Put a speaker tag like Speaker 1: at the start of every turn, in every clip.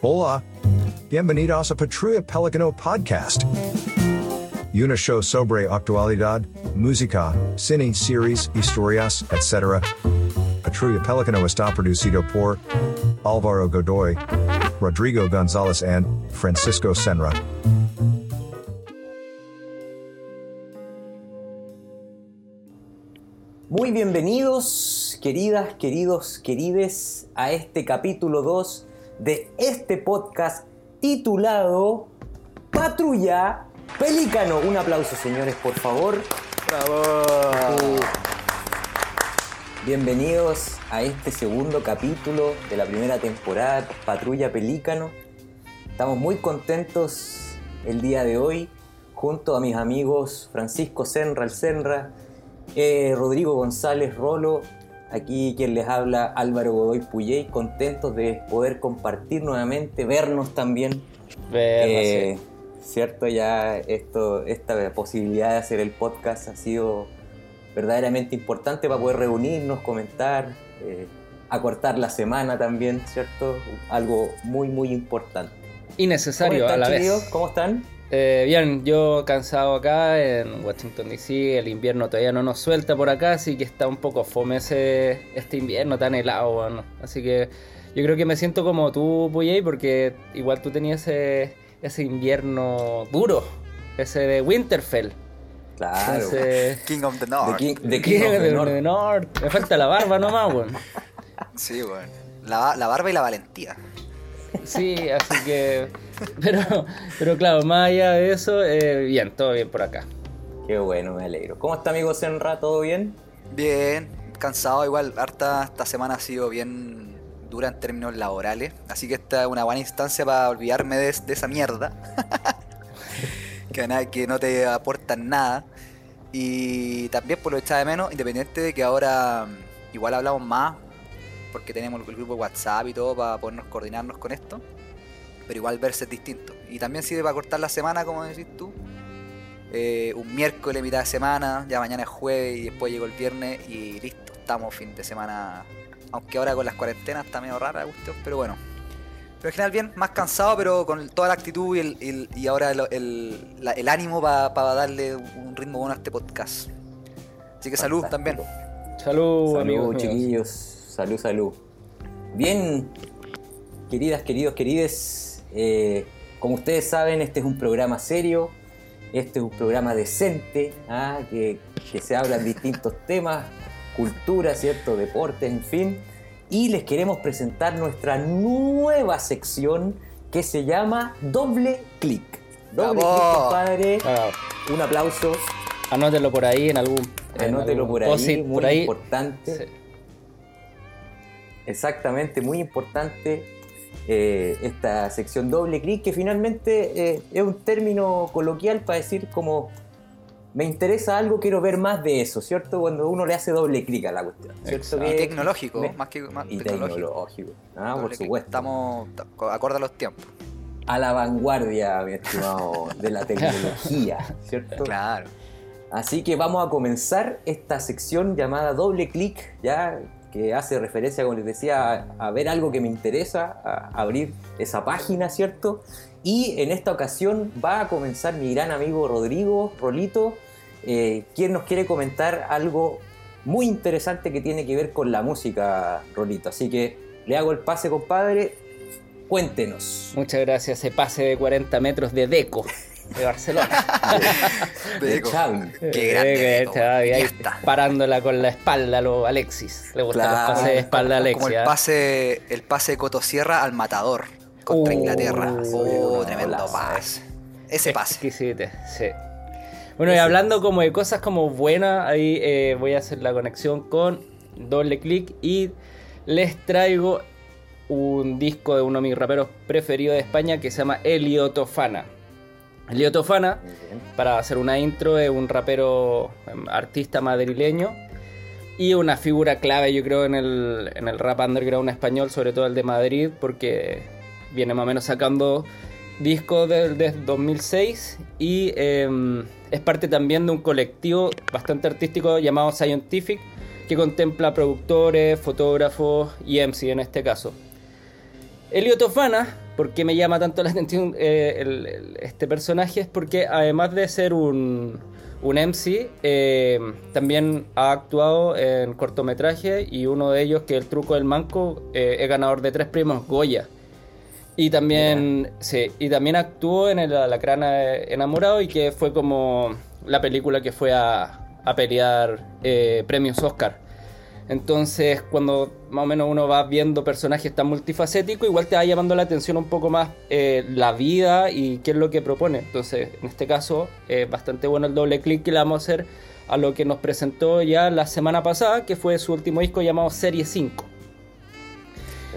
Speaker 1: Hola. Bienvenidos a Patrulla Pelicano Podcast. Una show sobre actualidad, música, cine, series, historias, etc. Patrulla Pelicano está producido por Alvaro Godoy, Rodrigo Gonzalez and Francisco Senra.
Speaker 2: Muy bienvenidos, queridas, queridos, querides, a este capítulo 2 de este podcast titulado Patrulla Pelícano. Un aplauso, señores, por favor.
Speaker 3: ¡Bravo!
Speaker 2: Bienvenidos a este segundo capítulo de la primera temporada Patrulla Pelícano. Estamos muy contentos el día de hoy junto a mis amigos Francisco Senra, el Senra, eh, Rodrigo González Rolo, aquí quien les habla Álvaro Godoy Puyey, contentos de poder compartir nuevamente, vernos también.
Speaker 3: Vernos,
Speaker 2: Eh, Cierto, ya esto, esta posibilidad de hacer el podcast ha sido verdaderamente importante para poder reunirnos, comentar, eh, acortar la semana también, ¿cierto? Algo muy, muy importante.
Speaker 3: Y necesario
Speaker 2: ¿Cómo
Speaker 3: a la vez.
Speaker 2: ¿Cómo están?
Speaker 3: Eh, bien, yo cansado acá en Washington DC, el invierno todavía no nos suelta por acá, así que está un poco fome ese, este invierno tan helado, bueno. Así que yo creo que me siento como tú, Puyey, porque igual tú tenías ese, ese invierno duro, ese de Winterfell.
Speaker 2: Claro.
Speaker 3: Ese...
Speaker 4: King of the
Speaker 2: The
Speaker 4: North.
Speaker 2: King, the
Speaker 3: ¿Qué?
Speaker 2: King of the North.
Speaker 3: North. Me falta la barba nomás, weón.
Speaker 4: Sí, bueno. La, la barba y la valentía.
Speaker 3: Sí, así que. Pero, pero claro, más allá de eso, eh, bien, todo bien por acá.
Speaker 2: Qué bueno, me alegro. ¿Cómo está, amigo Senra? ¿Todo bien?
Speaker 4: Bien, cansado igual. Harta esta semana ha sido bien dura en términos laborales. Así que esta es una buena instancia para olvidarme de, de esa mierda. que, na- que no te aportan nada. Y también por lo echaba de menos, independiente de que ahora mm, igual hablamos más, porque tenemos el grupo de WhatsApp y todo para podernos coordinarnos con esto. Pero igual verse es distinto. Y también sirve para cortar la semana, como decís tú. Eh, un miércoles, mitad de semana, ya mañana es jueves y después llegó el viernes y listo, estamos fin de semana. Aunque ahora con las cuarentenas está medio rara la cuestión, pero bueno. Pero en general bien, más cansado, pero con toda la actitud y, el, el- y ahora el, el- la- el ánimo para darle un ritmo bueno a este podcast. Así que salud
Speaker 2: Fantástico.
Speaker 4: también.
Speaker 3: Salud,
Speaker 2: Salud,
Speaker 3: amigos
Speaker 2: chiquillos. Salud, salud. Bien, queridas, queridos, querides. eh, como ustedes saben, este es un programa serio. Este es un programa decente, ah, que, que se hablan distintos temas, cultura, ¿cierto? Deportes, en fin. Y les queremos presentar nuestra nueva sección que se llama Doble Clic. Doble
Speaker 4: ¡Bravo!
Speaker 2: Clic, compadre. Un aplauso.
Speaker 3: anótelo por ahí en algún. en
Speaker 2: Anótelo
Speaker 3: algún
Speaker 2: por ahí, muy
Speaker 3: por ahí.
Speaker 2: importante.
Speaker 3: Sí.
Speaker 2: Exactamente, muy importante eh, esta sección doble clic, que finalmente eh, es un término coloquial para decir como me interesa algo, quiero ver más de eso, ¿cierto? Cuando uno le hace doble clic a la cuestión, ¿cierto?
Speaker 4: Y tecnológico,
Speaker 2: me-
Speaker 4: más que más
Speaker 2: y
Speaker 4: tecnológico.
Speaker 2: Ah, por
Speaker 4: Doble
Speaker 2: supuesto.
Speaker 4: Estamos acorde a los tiempos.
Speaker 2: A la vanguardia, mi estimado, de la tecnología, ¿cierto?
Speaker 4: Claro.
Speaker 2: Así que vamos a comenzar esta sección llamada doble clic, ya que hace referencia, como les decía, a, ver algo que me interesa, a abrir esa página, ¿cierto? Y en esta ocasión va a comenzar mi gran amigo Rodrigo Rolito, eh, quien nos quiere comentar algo muy interesante que tiene que ver con la música, Rolito. Así que le hago el pase, compadre. Cuéntenos.
Speaker 3: Muchas gracias. Ese pase de 40 metros de Deco de Barcelona.
Speaker 2: De. Xavi.
Speaker 4: Qué grande, Deco,
Speaker 3: ahí parándola con la espalda a lo Alexis. Le gustan
Speaker 2: Claro.
Speaker 3: los pases de espalda a
Speaker 4: Como
Speaker 3: Alexis.
Speaker 4: el
Speaker 3: ¿ah?
Speaker 4: pase, el pase de Cotosierra al matador contra
Speaker 3: Uh,
Speaker 4: Inglaterra. Oh,
Speaker 2: no,
Speaker 4: tremendo pase. Ese pase.
Speaker 3: Exquisite, sí. Bueno, y hablando como de cosas como buenas, ahí eh, voy a hacer la conexión con doble clic y les traigo un disco de uno de mis raperos preferidos de España que se llama Elio Elio Tofana, para hacer una intro, es un rapero, em, artista madrileño y una figura clave, yo creo, en el, en el rap underground español, sobre todo el de Madrid, porque viene más o menos sacando discos desde 2006 y em, es parte también de un colectivo bastante artístico llamado Scientific que contempla productores, fotógrafos y MC en este caso. Elio Tofana ¿Por qué me llama tanto la atención eh, el- el- este personaje? Es porque además de ser un, un MC, eh, también ha actuado en cortometrajes y uno de ellos, que es El Truco del Manco, eh, es ganador de tres premios Goya. Y también, sí, y también actuó en el Alacrán eh, Enamorado y que fue como la película que fue a, a pelear premios Oscar. Entonces, cuando más o menos uno va viendo personajes tan multifacéticos, igual te va llamando la atención un poco más eh, la vida y qué es lo que propone. Entonces, en este caso, es bastante bueno el doble clic que le vamos a hacer a lo que nos presentó ya la semana pasada, que fue su último disco llamado Serie 5.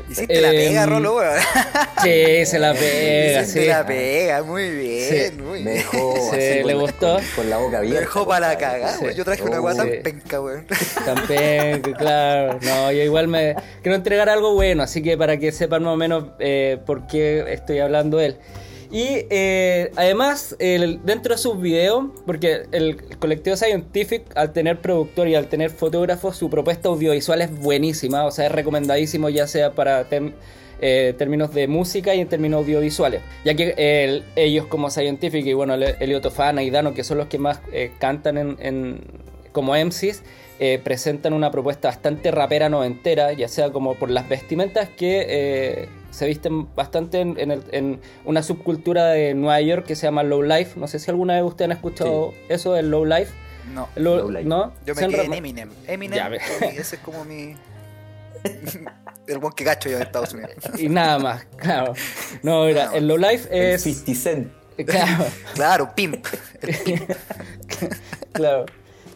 Speaker 4: Hiciste la
Speaker 3: Em,
Speaker 4: pega, Rolo, weón.
Speaker 3: Sí, se la pega,
Speaker 4: Hiciste
Speaker 3: sí.
Speaker 4: la pega, muy bien,
Speaker 3: Sí.
Speaker 4: muy
Speaker 2: Me
Speaker 4: bien.
Speaker 2: dejó
Speaker 3: Sí,
Speaker 2: así
Speaker 3: ¿le
Speaker 2: con,
Speaker 3: gustó?
Speaker 2: Con, con la boca
Speaker 4: Me
Speaker 2: abierta.
Speaker 4: dejó para la cagada, weón. Yo traje una guata
Speaker 3: sí.
Speaker 4: penca, weón.
Speaker 3: También, claro. No, yo igual me quiero entregar algo bueno, así que para que sepan más o menos eh, por qué estoy hablando de él. Y eh, además, dentro de sus videos, porque el colectivo Scientific, al tener productor y al tener fotógrafo, su propuesta audiovisual es buenísima, o sea, es recomendadísimo ya sea para eh, términos de música y en términos audiovisuales, ya que el- ellos como Scientific y bueno, El- Elio Tofana y Dano, que son los que más eh, cantan en, como MCs, presentan una propuesta bastante rapera noventera, ya sea como por las vestimentas que se visten bastante en, en el- en una subcultura de Nueva York que se llama Low Life. No sé si alguna vez ustedes han escuchado eso del Low Life.
Speaker 4: No.
Speaker 3: Low-
Speaker 2: Low Life.
Speaker 3: ¿No?
Speaker 4: Yo me quedé en Eminem. Eminem, ese es como mi. El buen que cacho yo en Estados Unidos.
Speaker 3: Y nada más, claro. No, mira, el Low Life
Speaker 2: El
Speaker 3: es...
Speaker 2: 50 Cent.
Speaker 3: Claro.
Speaker 4: Claro, pimp.
Speaker 3: Claro.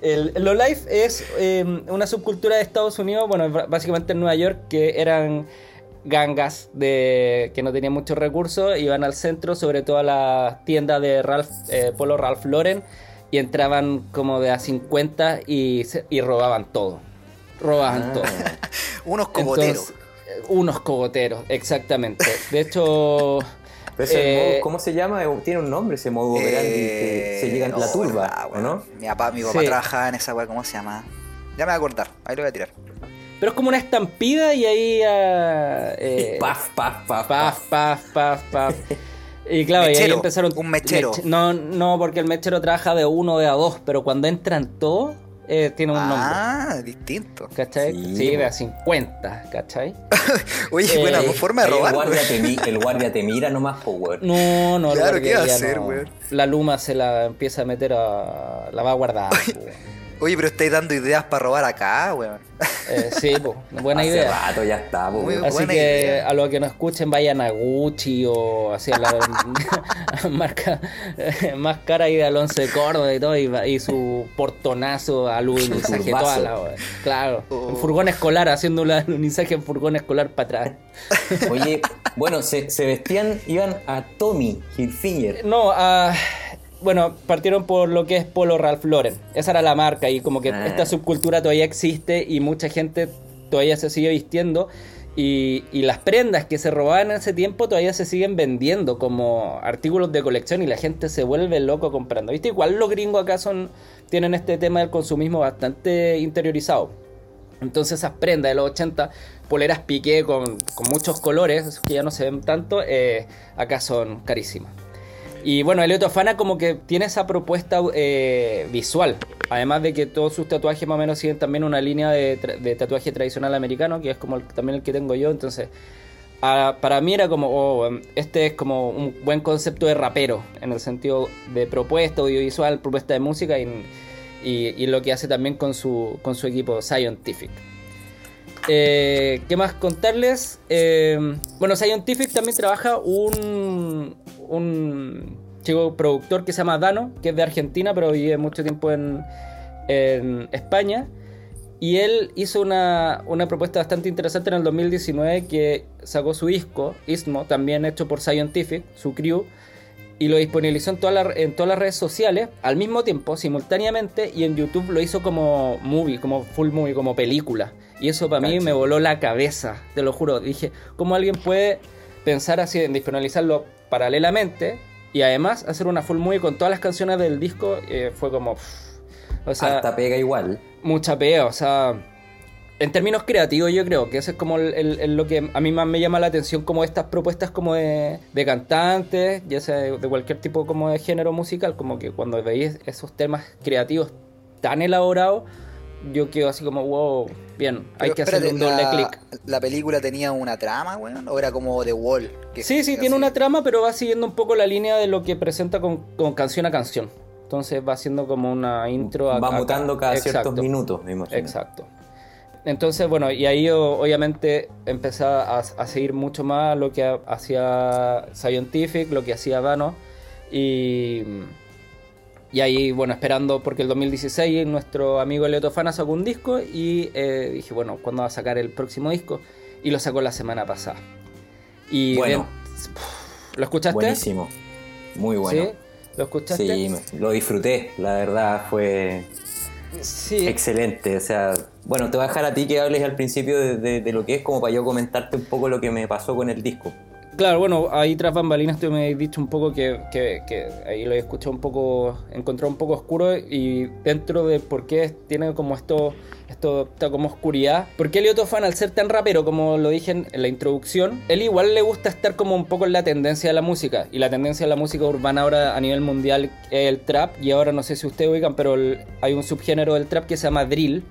Speaker 3: El, el lowlife es eh, una subcultura de Estados Unidos, bueno, básicamente en Nueva York, que eran gangas de que no tenían muchos recursos, iban al centro, sobre todo a las tiendas de Ralph, eh, Polo Ralph Lauren, y entraban como de a 50 y, se- y robaban todo. Robaban
Speaker 2: Ah.
Speaker 3: todo.
Speaker 4: Unos cogoteros.
Speaker 3: Entonces, eh, unos cogoteros, exactamente. De hecho...
Speaker 2: Pero ese
Speaker 3: eh,
Speaker 2: modo, ¿Cómo se llama? Eh, Tiene un nombre ese modo operandi que se llega en la
Speaker 4: oh,
Speaker 2: turba,
Speaker 4: verdad,
Speaker 2: ¿o
Speaker 4: weón.
Speaker 2: no?
Speaker 4: Mi papá, mi papá
Speaker 3: Sí.
Speaker 4: trabajaba en esa weá, ¿cómo se llama? Ya me voy a acordar, ahí lo voy a tirar.
Speaker 3: Pero es como una estampida y ahí... ah, eh,
Speaker 2: Paf, paf, paf,
Speaker 3: Paf, paf, paf, paf. Y claro, y ahí
Speaker 4: Mechero,
Speaker 3: empezaron.
Speaker 4: un mechero.
Speaker 3: Mech- no, no, porque el mechero trabaja de uno o de a dos, pero cuando entran todos, eh, tiene un nombre.
Speaker 4: Ah, distinto.
Speaker 3: ¿Cachai?
Speaker 2: Sí,
Speaker 3: Sí, de a 50, ¿cachai?
Speaker 4: Oye,
Speaker 3: Eh,
Speaker 4: buena forma de robar,
Speaker 2: el, guardia te mi- el guardia te mira nomás, po, weón.
Speaker 3: No, no,
Speaker 4: Claro, ¿qué iba a hacer,
Speaker 3: no.
Speaker 4: weón?
Speaker 3: La luma se la empieza a meter a. La va a guardar.
Speaker 4: Oye, pero estáis dando ideas para robar acá, weón.
Speaker 3: Eh, sí, po, buena
Speaker 2: Hace
Speaker 3: idea.
Speaker 2: rato ya está, weón.
Speaker 3: Así que
Speaker 4: idea.
Speaker 3: a los que no escuchen vayan a Gucci o hacia la marca más cara y de Alonso de Córdoba y todo y, su portonazo
Speaker 2: turbazo.
Speaker 3: toda la. Claro,
Speaker 4: Oh.
Speaker 3: un furgón escolar haciendo un alunizaje en furgón escolar para atrás.
Speaker 2: Oye, bueno, se, se vestían, iban a Tommy Hilfiger.
Speaker 3: No, ah, bueno, partieron por lo que es Polo Ralph Lauren. Esa era la marca y como que
Speaker 2: Ah.
Speaker 3: esta subcultura todavía existe y mucha gente todavía se sigue vistiendo. Y, y las prendas que se robaban en ese tiempo todavía se siguen vendiendo como artículos de colección y la gente se vuelve loco comprando. ¿Viste? Igual los gringos acá son, tienen este tema del consumismo bastante interiorizado. Entonces esas prendas de los 80, poleras piqué con, con muchos colores, esos que ya no se ven tanto, eh, acá son carísimas. Y bueno, Elioto Fana como que tiene esa propuesta eh, visual. Además de que todos sus tatuajes más o menos siguen también una línea de, tatuaje tradicional americano, que es como también el que tengo yo. Entonces, para mí era como, oh, este es como un buen concepto de rapero, en el sentido de propuesta audiovisual, propuesta de música y lo que hace también con su, con su equipo Scientific. Eh, ¿Qué más contarles? Eh, bueno, Scientific también trabaja un, un chico productor que se llama Dano, que es de Argentina, pero vive mucho tiempo en, en España. Y él hizo una, una propuesta bastante interesante en el 2019 que sacó su disco, Istmo, también hecho por Scientific, su crew, y lo disponibilizó en, toda la- en todas las redes sociales al mismo tiempo, simultáneamente, y en YouTube lo hizo como movie, como full movie, como película. Y eso para mí me voló la cabeza, te lo juro. Dije, ¿cómo alguien puede pensar así en disponibilizarlo paralelamente y además hacer una full movie con todas las canciones del disco? Eh, fue como... pff, o sea,
Speaker 2: Hasta pega igual.
Speaker 3: mucha pega, o sea, en términos creativos yo creo que eso es como el- el- lo que a mí más me llama la atención como estas propuestas como de, de cantantes, ya sea de, de cualquier tipo como de género musical, como que cuando veis esos temas creativos tan elaborados, yo quedo así como, wow, bien, hay que hacerle un doble clic.
Speaker 4: ¿La película tenía una trama, weón? ¿O era como The Wall? que-
Speaker 3: Sí, sí, tiene
Speaker 4: así-
Speaker 3: una trama, pero va siguiendo un poco la línea de lo que presenta con, con canción a canción. Entonces va haciendo como una intro a
Speaker 2: Va
Speaker 3: a-
Speaker 2: mutando cada ciertos minutos, me imagino.
Speaker 3: Exacto. Entonces, bueno, y ahí obviamente empecé a, a seguir mucho más lo que ha- hacía Scientific, lo que hacía Dano. Y, y ahí, bueno, esperando, porque el 2016 nuestro amigo Elioto Fana sacó un disco y eh, dije, bueno, ¿cuándo va a sacar el próximo disco? Y lo sacó la semana pasada. Y
Speaker 2: Bueno.
Speaker 3: bien, ¿Lo escuchaste?
Speaker 2: Buenísimo. Muy bueno.
Speaker 3: ¿Sí? ¿Lo escuchaste?
Speaker 2: Sí, lo disfruté, la verdad fue
Speaker 3: Sí.
Speaker 2: excelente. O sea, bueno, te voy a dejar a ti que hables al principio de, de- de lo que es, como para yo comentarte un poco lo que me pasó con el disco.
Speaker 3: Claro, bueno, ahí tras bambalinas tú me habéis dicho un poco que, que- que ahí lo he escuchado un poco, encontrado un poco oscuro y dentro de por qué tiene como esto, esto está como oscuridad. Porque Elioto Fan, al ser tan rapero, como lo dije en, la introducción, él igual le gusta estar como un poco en la tendencia de la música. Y la tendencia de la música urbana ahora a nivel mundial es el trap. Y ahora no sé si ustedes oigan, pero hay un subgénero del trap que se llama drill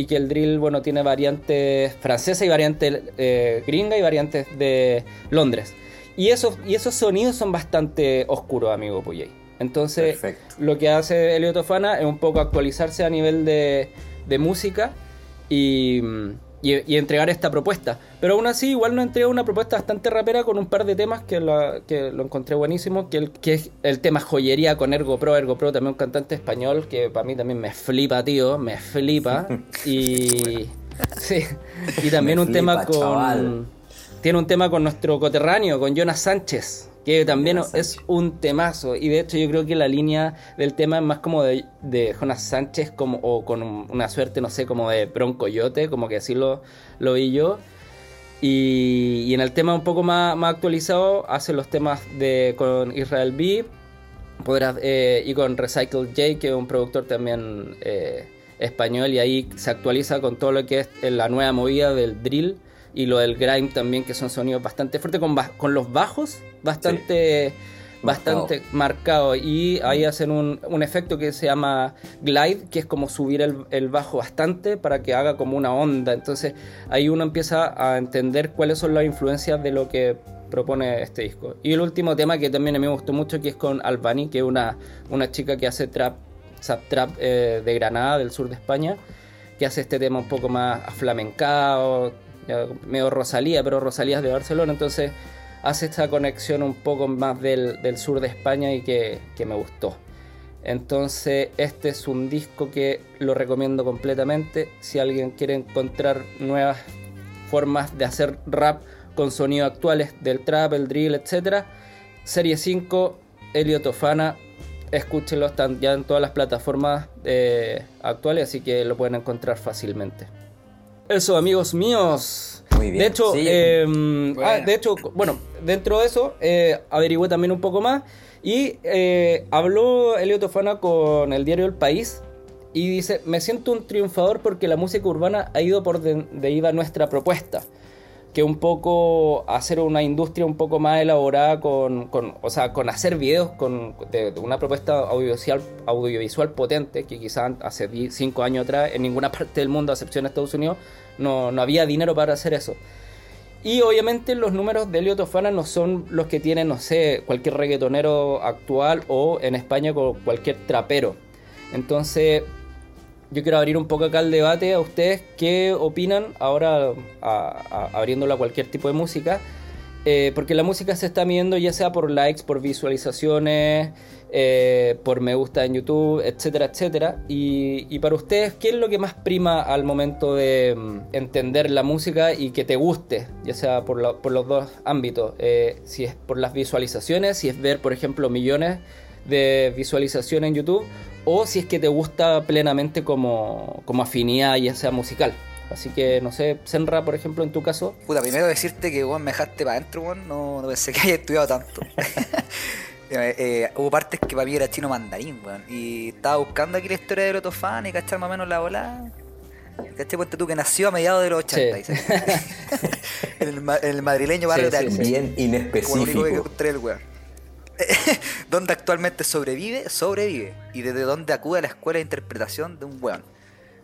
Speaker 3: y que el drill, bueno, tiene variantes francesas y variantes eh, gringa y variantes de Londres. Y esos, y esos sonidos son bastante oscuros, amigo Puyey. Entonces,
Speaker 2: Perfecto.
Speaker 3: lo que hace Elliot Fana es un poco actualizarse a nivel de, de música y, y- y entregar esta propuesta. Pero aún así, igual nos entrega una propuesta bastante rapera con un par de temas que, la- que lo encontré buenísimo, que, el, que es el tema joyería con Ergo Pro. Ergo Pro también un cantante español que para mí también me flipa, tío, me flipa. y, sí, y también
Speaker 2: Me
Speaker 3: un tema con...
Speaker 2: chaval.
Speaker 3: Tiene un tema con nuestro coterráneo, con Jonas Sánchez, que también es un temazo. Y de hecho yo creo que la línea del tema es más como de, de Jonas Sánchez como, o con un- una suerte, no sé, como de Broncoyote, como que así lo, lo vi yo. Y, y en el tema un poco más, más actualizado hace los temas de con Israel B podrás, eh, y con Recycle J, que es un productor también eh, español, y ahí se actualiza con todo lo que es la nueva movida del drill y lo del grime también, que son sonidos bastante fuertes, con, con los bajos bastante, bastante marcados. Y ahí hacen un, un efecto que se llama glide, que es como subir el, el bajo bastante para que haga como una onda. Entonces ahí uno empieza a entender cuáles son las influencias de lo que propone este disco. Y el último tema que también a mí me gustó mucho, que es con Albani, que es una, una chica que hace trap, zap trap eh, de Granada, del sur de España, que hace este tema un poco más aflamencado, medio Rosalía, pero Rosalía es de Barcelona, entonces hace esta conexión un poco más del, sur de España y que, que me gustó. Entonces este es un disco que lo recomiendo completamente. Si alguien quiere encontrar nuevas formas de hacer rap con sonidos actuales del trap, el drill, etc. Serie 5, Elio Tofana, escúchenlo, están ya en todas las plataformas eh, actuales, así que lo pueden encontrar fácilmente. Eso, amigos míos.
Speaker 2: Muy bien.
Speaker 3: De hecho,
Speaker 2: Sí.
Speaker 3: eh,
Speaker 4: Bueno.
Speaker 3: ah, de hecho, bueno, dentro de eso, eh, averigüé también un poco más y eh, habló Elio Tofana con el diario El País y dice, me siento un triunfador porque la música urbana ha ido por de, de iba nuestra propuesta que un poco hacer una industria un poco más elaborada con, con o sea, con hacer videos con de, una propuesta audiovisual, audiovisual potente que quizás hace 5 años atrás en ninguna parte del mundo, a excepción de Estados Unidos, no, no había dinero para hacer eso. Y obviamente los números de Elio Tofana no son los que tiene, no sé, cualquier reggaetonero actual o en España con cualquier trapero. Entonces, yo quiero abrir un poco acá el debate a ustedes qué opinan ahora a- abriéndolo a cualquier tipo de música. eh, porque la música se está midiendo ya sea por likes, por visualizaciones, eh, por me gusta en YouTube, etcétera, etcétera. Y, para ustedes, ¿qué es lo que más prima al momento de mm, entender la música y que te guste? Ya sea por los dos ámbitos. Eh, si es por las visualizaciones, si es ver, por ejemplo, millones de visualizaciones en YouTube o si es que te gusta plenamente como, como afinidad ya sea musical. Así que no sé, Senra, por ejemplo, en tu caso.
Speaker 4: Puta, primero decirte que weón me dejaste para adentro, weón. No, no pensé que haya estudiado tanto. Eh, eh, hubo partes que para mí era chino mandarín, weón. Y estaba buscando aquí la historia de Lotofan y cachar más o menos la bola. ¿Cachai? Ponte tú que nació a mediados de los 80.
Speaker 3: Sí.
Speaker 4: en, el, en el madrileño barrio
Speaker 3: Sí,
Speaker 4: de
Speaker 3: sí,
Speaker 4: Albi.
Speaker 2: Bien
Speaker 4: Como lo único
Speaker 2: inespecífico.
Speaker 4: que encontré el weón. donde actualmente sobrevive, sobrevive. Y desde donde acude a la escuela de interpretación de un weón.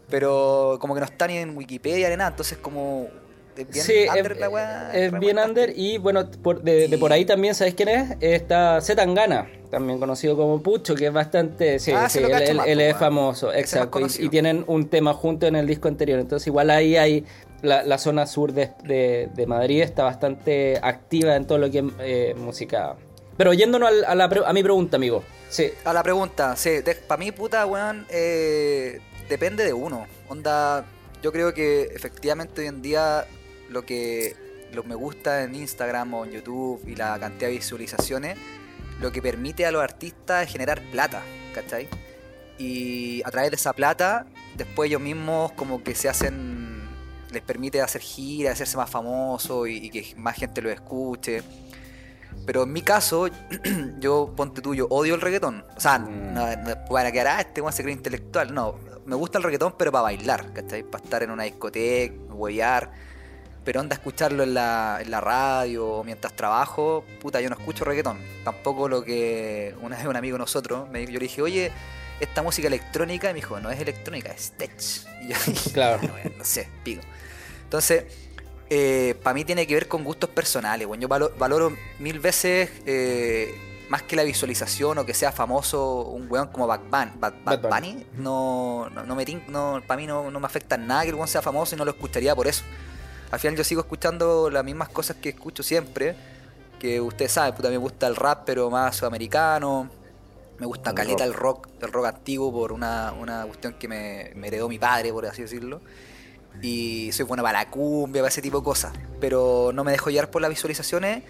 Speaker 4: Pero como que no está ni en Wikipedia ni nada, entonces como... Es bien
Speaker 3: sí,
Speaker 4: under
Speaker 3: es,
Speaker 4: la weá,
Speaker 3: es bien under y bueno, por- de, de por ahí también, ¿sabes quién es? Está Zetangana, también conocido como Pucho, que es bastante, sí,
Speaker 4: Ah,
Speaker 3: sí, él,
Speaker 4: cacho
Speaker 3: él-
Speaker 4: más,
Speaker 3: él
Speaker 4: po,
Speaker 3: es famoso, exacto, y, tienen un tema junto en el disco anterior, entonces igual ahí hay, la, la zona sur de, de- de Madrid está bastante activa en todo lo que es eh, música. Pero yéndonos a, la pre- a mi pregunta, amigo, sí,
Speaker 4: A la pregunta, sí, para mí, puta, weón, eh, depende de uno. Onda, yo creo que efectivamente hoy en día lo que lo me gusta en Instagram o en YouTube y la cantidad de visualizaciones, lo que permite a los artistas es generar plata, ¿cachai? Y a través de esa plata, después ellos mismos como que se hacen, les permite hacer giras, hacerse más famosos y, y que más gente lo escuche. Pero en mi caso, yo, ponte tú, yo odio el reggaetón. O sea,
Speaker 3: Mm.
Speaker 4: no, no van a quedar, ah, este se cree intelectual. No, me gusta el reggaetón, pero para bailar, ¿cachai? Para estar en una discoteca, huevear. Pero onda escucharlo en la, en la radio o mientras trabajo, puta, yo no escucho reggaetón. Tampoco lo que una vez un amigo de nosotros, me, yo le dije, oye, esta música electrónica, y me dijo, no es electrónica, es tech. Y yo dije,
Speaker 3: Claro.
Speaker 4: "No, no sé, pico. Entonces, para mí tiene que ver con gustos personales. Bueno, yo valo- valoro mil veces eh, más que la visualización o que sea famoso un weón como Bad Bunny. Bad, Bad
Speaker 3: Bad Bunny.
Speaker 4: Bunny, no, no, no me no, para mí no, no me afecta nada que el weón sea famoso y no lo escucharía por eso. Al final yo sigo escuchando las mismas cosas que escucho siempre. Que ustedes saben, puta, me gusta el rap, pero más sudamericano. Me gusta
Speaker 2: El
Speaker 4: caleta
Speaker 2: rock.
Speaker 4: el rock, el rock antiguo por una, una cuestión que me, me heredó mi padre, por así decirlo. Y soy bueno para la cumbia, para ese tipo de cosas. Pero no me dejo llevar por las visualizaciones.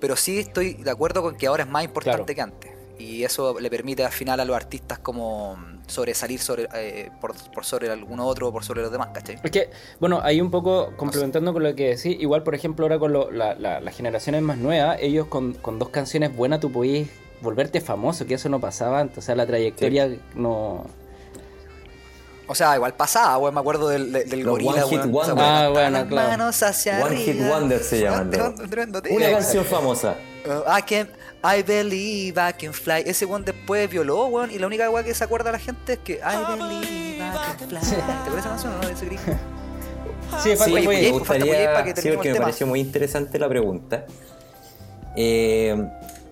Speaker 4: Pero sí estoy de acuerdo con que ahora es más importante
Speaker 3: Claro.
Speaker 4: que antes. Y eso le permite al final a los artistas como sobresalir sobre, eh, por, por sobre alguno otro o por sobre los demás, ¿cachai?
Speaker 3: Es que, bueno, ahí un poco complementando con lo que decís, igual por ejemplo ahora con lo- la- la- las generaciones más nuevas, ellos con, con dos canciones buenas tú podías volverte famoso, que eso no pasaba antes, o sea, la trayectoria no...
Speaker 4: O sea, igual pasaba, weón, me acuerdo del, del, del
Speaker 2: Los
Speaker 4: gorila,
Speaker 2: One Hit
Speaker 4: weón,
Speaker 2: Wonder.
Speaker 3: Ah, bueno, claro.
Speaker 4: manos hacia
Speaker 2: One Hit Wonder se llaman, Una canción famosa.
Speaker 4: Uh, I can, I believe I can fly. Ese weón después violó, weón, y la única weá que se acuerda la gente es que I believe I can fly. ¿Te acuerdas esa canción o no? De ese.
Speaker 3: Sí,
Speaker 2: Sí,
Speaker 3: Puey.
Speaker 2: me
Speaker 4: Puey
Speaker 2: gustaría,
Speaker 4: para que
Speaker 2: sí, porque me
Speaker 4: tema.
Speaker 2: pareció muy interesante la pregunta. Eh,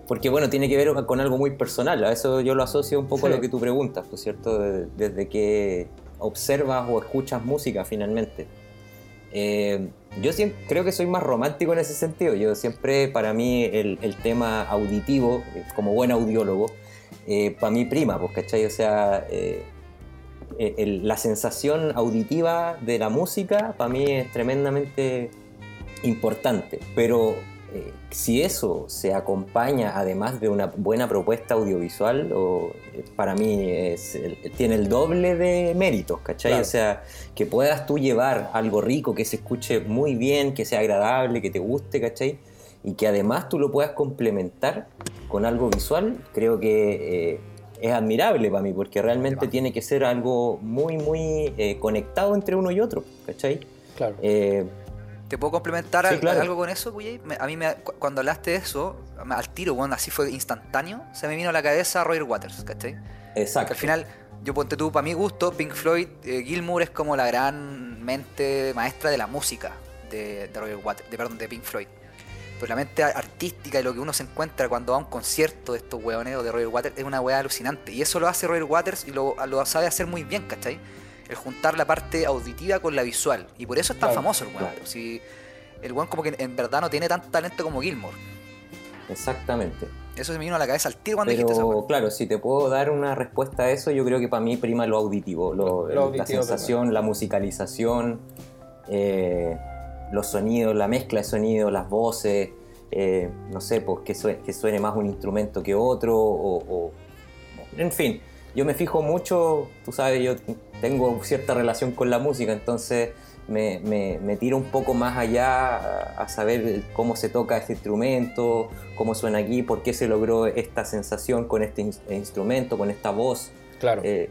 Speaker 2: porque bueno, tiene que ver con algo muy personal, a eso yo lo asocio un poco a lo que tú preguntas, ¿no es cierto? De- Desde que observas o escuchas música finalmente. Eh, yo siem- creo que soy más romántico en ese sentido, yo siempre, para mí, el, tema auditivo, eh, como buen audiólogo, para mí prima, pues, ¿cachai? O sea, eh, eh, la sensación auditiva de la música para mí es tremendamente importante, pero eh, si eso se acompaña además de una buena propuesta audiovisual, o, eh, para mí es tiene el doble de méritos, ¿cachai?
Speaker 3: Claro.
Speaker 2: O sea, que puedas tú llevar algo rico, que se escuche muy bien, que sea agradable, que te guste, ¿cachai? Y que además tú lo puedas complementar con algo visual, creo que eh, es admirable para mí, porque realmente tiene que ser algo muy, muy eh, conectado entre uno y otro, ¿cachai?
Speaker 3: Claro.
Speaker 4: ¿Te puedo complementar
Speaker 2: Sí,
Speaker 4: al-
Speaker 2: claro.
Speaker 4: algo con eso? Me- A mí, me, cu- cuando hablaste de eso, al tiro, weón, así fue instantáneo, se me vino a la cabeza Roger Waters, ¿cachai?
Speaker 2: Exacto.
Speaker 4: al final, yo ponte tú, para mi gusto, Pink Floyd, eh, Gilmour es como la gran mente maestra de la música de, de Roger Waters, de, perdón, de Pink Floyd. Pues la mente artística y lo que uno se encuentra cuando va a un concierto de estos weones o de Roger Waters es una weá alucinante. Y eso lo hace Roger Waters y lo, lo sabe hacer muy bien, ¿cachai? El juntar la parte auditiva con la visual. Y por eso es tan
Speaker 3: Claro,
Speaker 4: famoso el weón.
Speaker 2: claro.
Speaker 4: Si el weón como que en verdad no tiene tanto talento como Gilmour.
Speaker 2: Exactamente.
Speaker 4: Eso se me vino a la cabeza al tiro cuando dijiste
Speaker 2: Pero
Speaker 4: weá.
Speaker 2: claro, si te puedo dar una respuesta a eso, yo creo que para mí prima lo auditivo, lo-
Speaker 3: Lo
Speaker 2: la
Speaker 3: auditivo
Speaker 2: sensación, la musicalización, eh, los sonidos, la mezcla de sonidos, las voces, eh, no sé, pues que, sue- que suene más un instrumento que otro, o, o- en fin, yo me fijo mucho, tú sabes, yo tengo cierta relación con la música, entonces me, me- me tiro un poco más allá a, a saber cómo se toca este instrumento, cómo suena aquí, por qué se logró esta sensación con este ins- instrumento, con esta voz.
Speaker 3: Claro.
Speaker 2: Eh,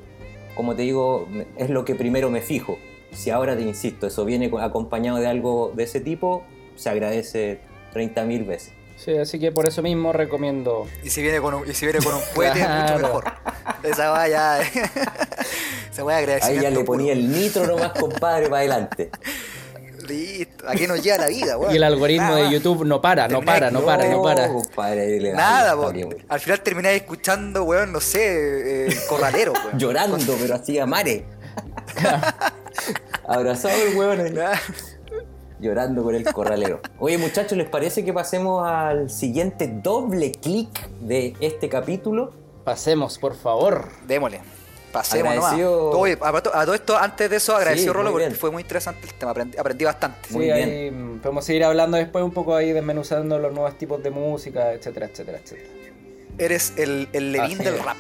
Speaker 2: como te digo, es lo que primero me fijo. si ahora te insisto, eso viene co- acompañado de algo de ese tipo, se agradece 30.000 veces.
Speaker 3: Sí, así que por eso mismo recomiendo.
Speaker 4: Y si viene con un, y si viene con un cohete, es mucho mejor. Esa vaya. Esa vaya
Speaker 2: Ahí
Speaker 4: agradecimiento.
Speaker 2: ya le ponía el nitro nomás, compadre, para adelante.
Speaker 4: Listo. ¿A qué nos lleva la vida, weón?
Speaker 3: Y el algoritmo
Speaker 4: Nada
Speaker 3: de. YouTube no para, no para, no para, no para.
Speaker 2: compadre, ahí
Speaker 4: Nada,
Speaker 2: la
Speaker 4: po. Al final termináis escuchando, weón, no sé, eh, corralero, weón.
Speaker 2: Llorando, pero así a mare. Abrazado el huevón.
Speaker 4: Ah,
Speaker 2: llorando con el corralero. Oye, muchachos, ¿les parece que pasemos al siguiente doble clic de este capítulo?
Speaker 3: Pasemos, por favor.
Speaker 4: Démosle. Pasemos nomás.
Speaker 2: Agradecido-
Speaker 4: Oye, a, a todo esto, antes de eso, agradecido
Speaker 2: Sí,
Speaker 4: Rolo porque fue muy interesante el tema. Aprendí, aprendí bastante.
Speaker 2: Muy
Speaker 3: sí,
Speaker 2: bien.
Speaker 3: ahí podemos seguir hablando después un poco ahí desmenuzando los nuevos tipos de música, etcétera, etcétera, etcétera.
Speaker 4: Eres el, el Levín
Speaker 3: Así
Speaker 4: del
Speaker 3: es.
Speaker 4: rap.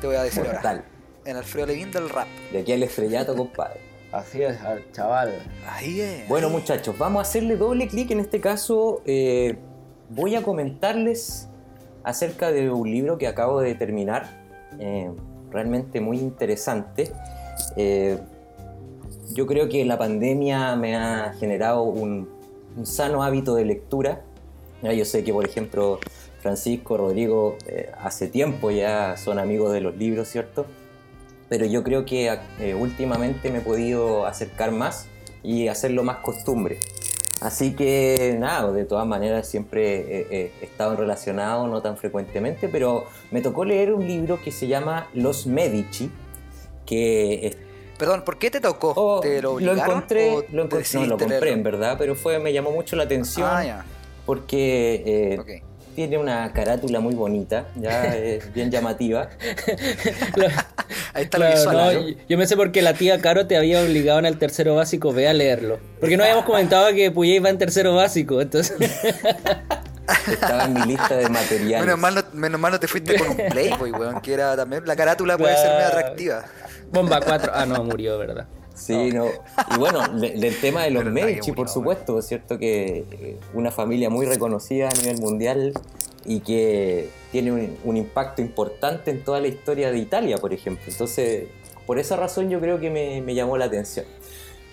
Speaker 4: Te voy a decir ahora.
Speaker 2: Mortal.
Speaker 4: El Alfredo Levín del rap.
Speaker 2: De aquí al estrellato, compadre.
Speaker 3: Así es, al chaval.
Speaker 4: Ahí es.
Speaker 2: Bueno, muchachos, vamos a hacerle doble clic. En este caso, eh, voy a comentarles acerca de un libro que acabo de terminar. eh, realmente muy interesante. Eh, yo creo que la pandemia me ha generado un, un sano hábito de lectura. Ya yo sé que, por ejemplo, Francisco, Rodrigo, eh, hace tiempo ya son amigos de los libros, ¿cierto? Pero yo creo que eh, últimamente me he podido acercar más y hacerlo más costumbre. Así que nada, de todas maneras siempre he, he- he estado relacionado, no tan frecuentemente, pero me tocó leer un libro que se llama Los Medici, que es-
Speaker 4: Perdón, ¿por qué te tocó?
Speaker 2: oh,
Speaker 4: ¿Te lo
Speaker 2: lo encontré,
Speaker 4: o
Speaker 2: lo encontré- no lo compré
Speaker 4: leerlo?
Speaker 2: en verdad, pero fue, me llamó mucho la atención
Speaker 4: Ah, ya.
Speaker 2: porque eh,
Speaker 4: Ok.
Speaker 2: Tiene una carátula muy bonita, ya es bien llamativa.
Speaker 4: Ahí está lo
Speaker 3: Claro,
Speaker 4: visual.
Speaker 3: no,
Speaker 4: ¿no?
Speaker 3: yo- me sé porque la tía Caro te había obligado en el tercero básico, ve a leerlo. Porque no habíamos comentado que Puyé iba en tercero básico, entonces.
Speaker 2: Estaba en mi lista de materiales.
Speaker 4: Menos mal, no, menos mal no te fuiste con un Playboy, weón, que era también. La carátula puede ser muy atractiva.
Speaker 3: Bomba 4. Ah, no, murió, ¿verdad?
Speaker 2: Sí, no. Y bueno, de- del tema de los
Speaker 4: Pero
Speaker 2: Medici, por supuesto, es cierto que eh, una familia muy reconocida a nivel mundial y que tiene un, un impacto importante en toda la historia de Italia, por ejemplo. Entonces, por esa razón yo creo que me, me llamó la atención.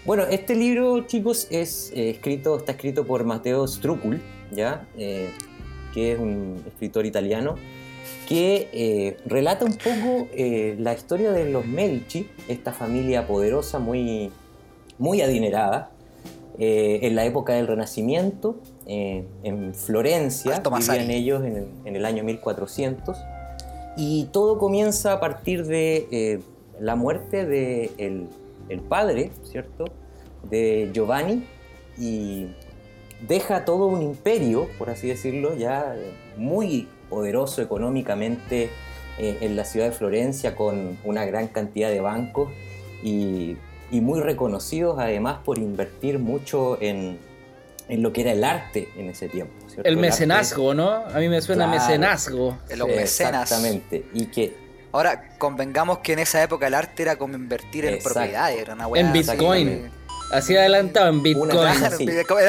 Speaker 2: Bueno, este libro, chicos, es eh, escrito, está escrito por Matteo Strucul, ¿ya? Eh, que es un escritor italiano que eh, relata un poco eh, la historia de los Medici, esta familia poderosa, muy, muy adinerada, eh, en la época del Renacimiento, en Florencia, vivían ellos en el, en el año 1400, y todo comienza a partir de la muerte del de el padre, ¿cierto?, de Giovanni, y deja todo un imperio, por así decirlo, ya muy poderoso económicamente eh, en la ciudad de Florencia, con una gran cantidad de bancos y, y muy reconocidos además por invertir mucho en, en lo que era el arte en ese tiempo. ¿cierto?
Speaker 3: El mecenazgo, ¿no? A mí me suena
Speaker 2: Claro.
Speaker 3: mecenazgo.
Speaker 4: Hombre mecenas.
Speaker 2: Exactamente. Y que
Speaker 4: Ahora, convengamos que en esa época el arte era como invertir en
Speaker 2: Exacto.
Speaker 4: propiedades, era una
Speaker 3: En Bitcoin. Así adelantado en Bitcoin.
Speaker 4: Claro,
Speaker 2: Sí.
Speaker 4: era como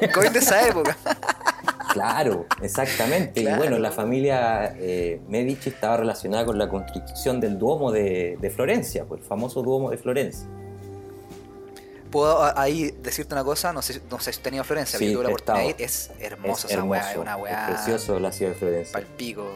Speaker 4: Bitcoin de esa época.
Speaker 2: Claro, exactamente.
Speaker 4: Claro.
Speaker 2: Y bueno, la familia eh, Medici estaba relacionada con la construcción del Duomo de, de Florencia, pues el famoso Duomo de Florencia.
Speaker 4: Puedo ahí decirte una cosa, no sé, no sé si he tenido Florencia,
Speaker 2: Sí,
Speaker 4: pero tuve la oportunidad de ir,
Speaker 2: estado.
Speaker 4: es hermoso
Speaker 2: es
Speaker 4: esa weá, es
Speaker 2: hermoso,
Speaker 4: una weá
Speaker 2: es precioso la ciudad de Florencia.
Speaker 4: pa'l pico.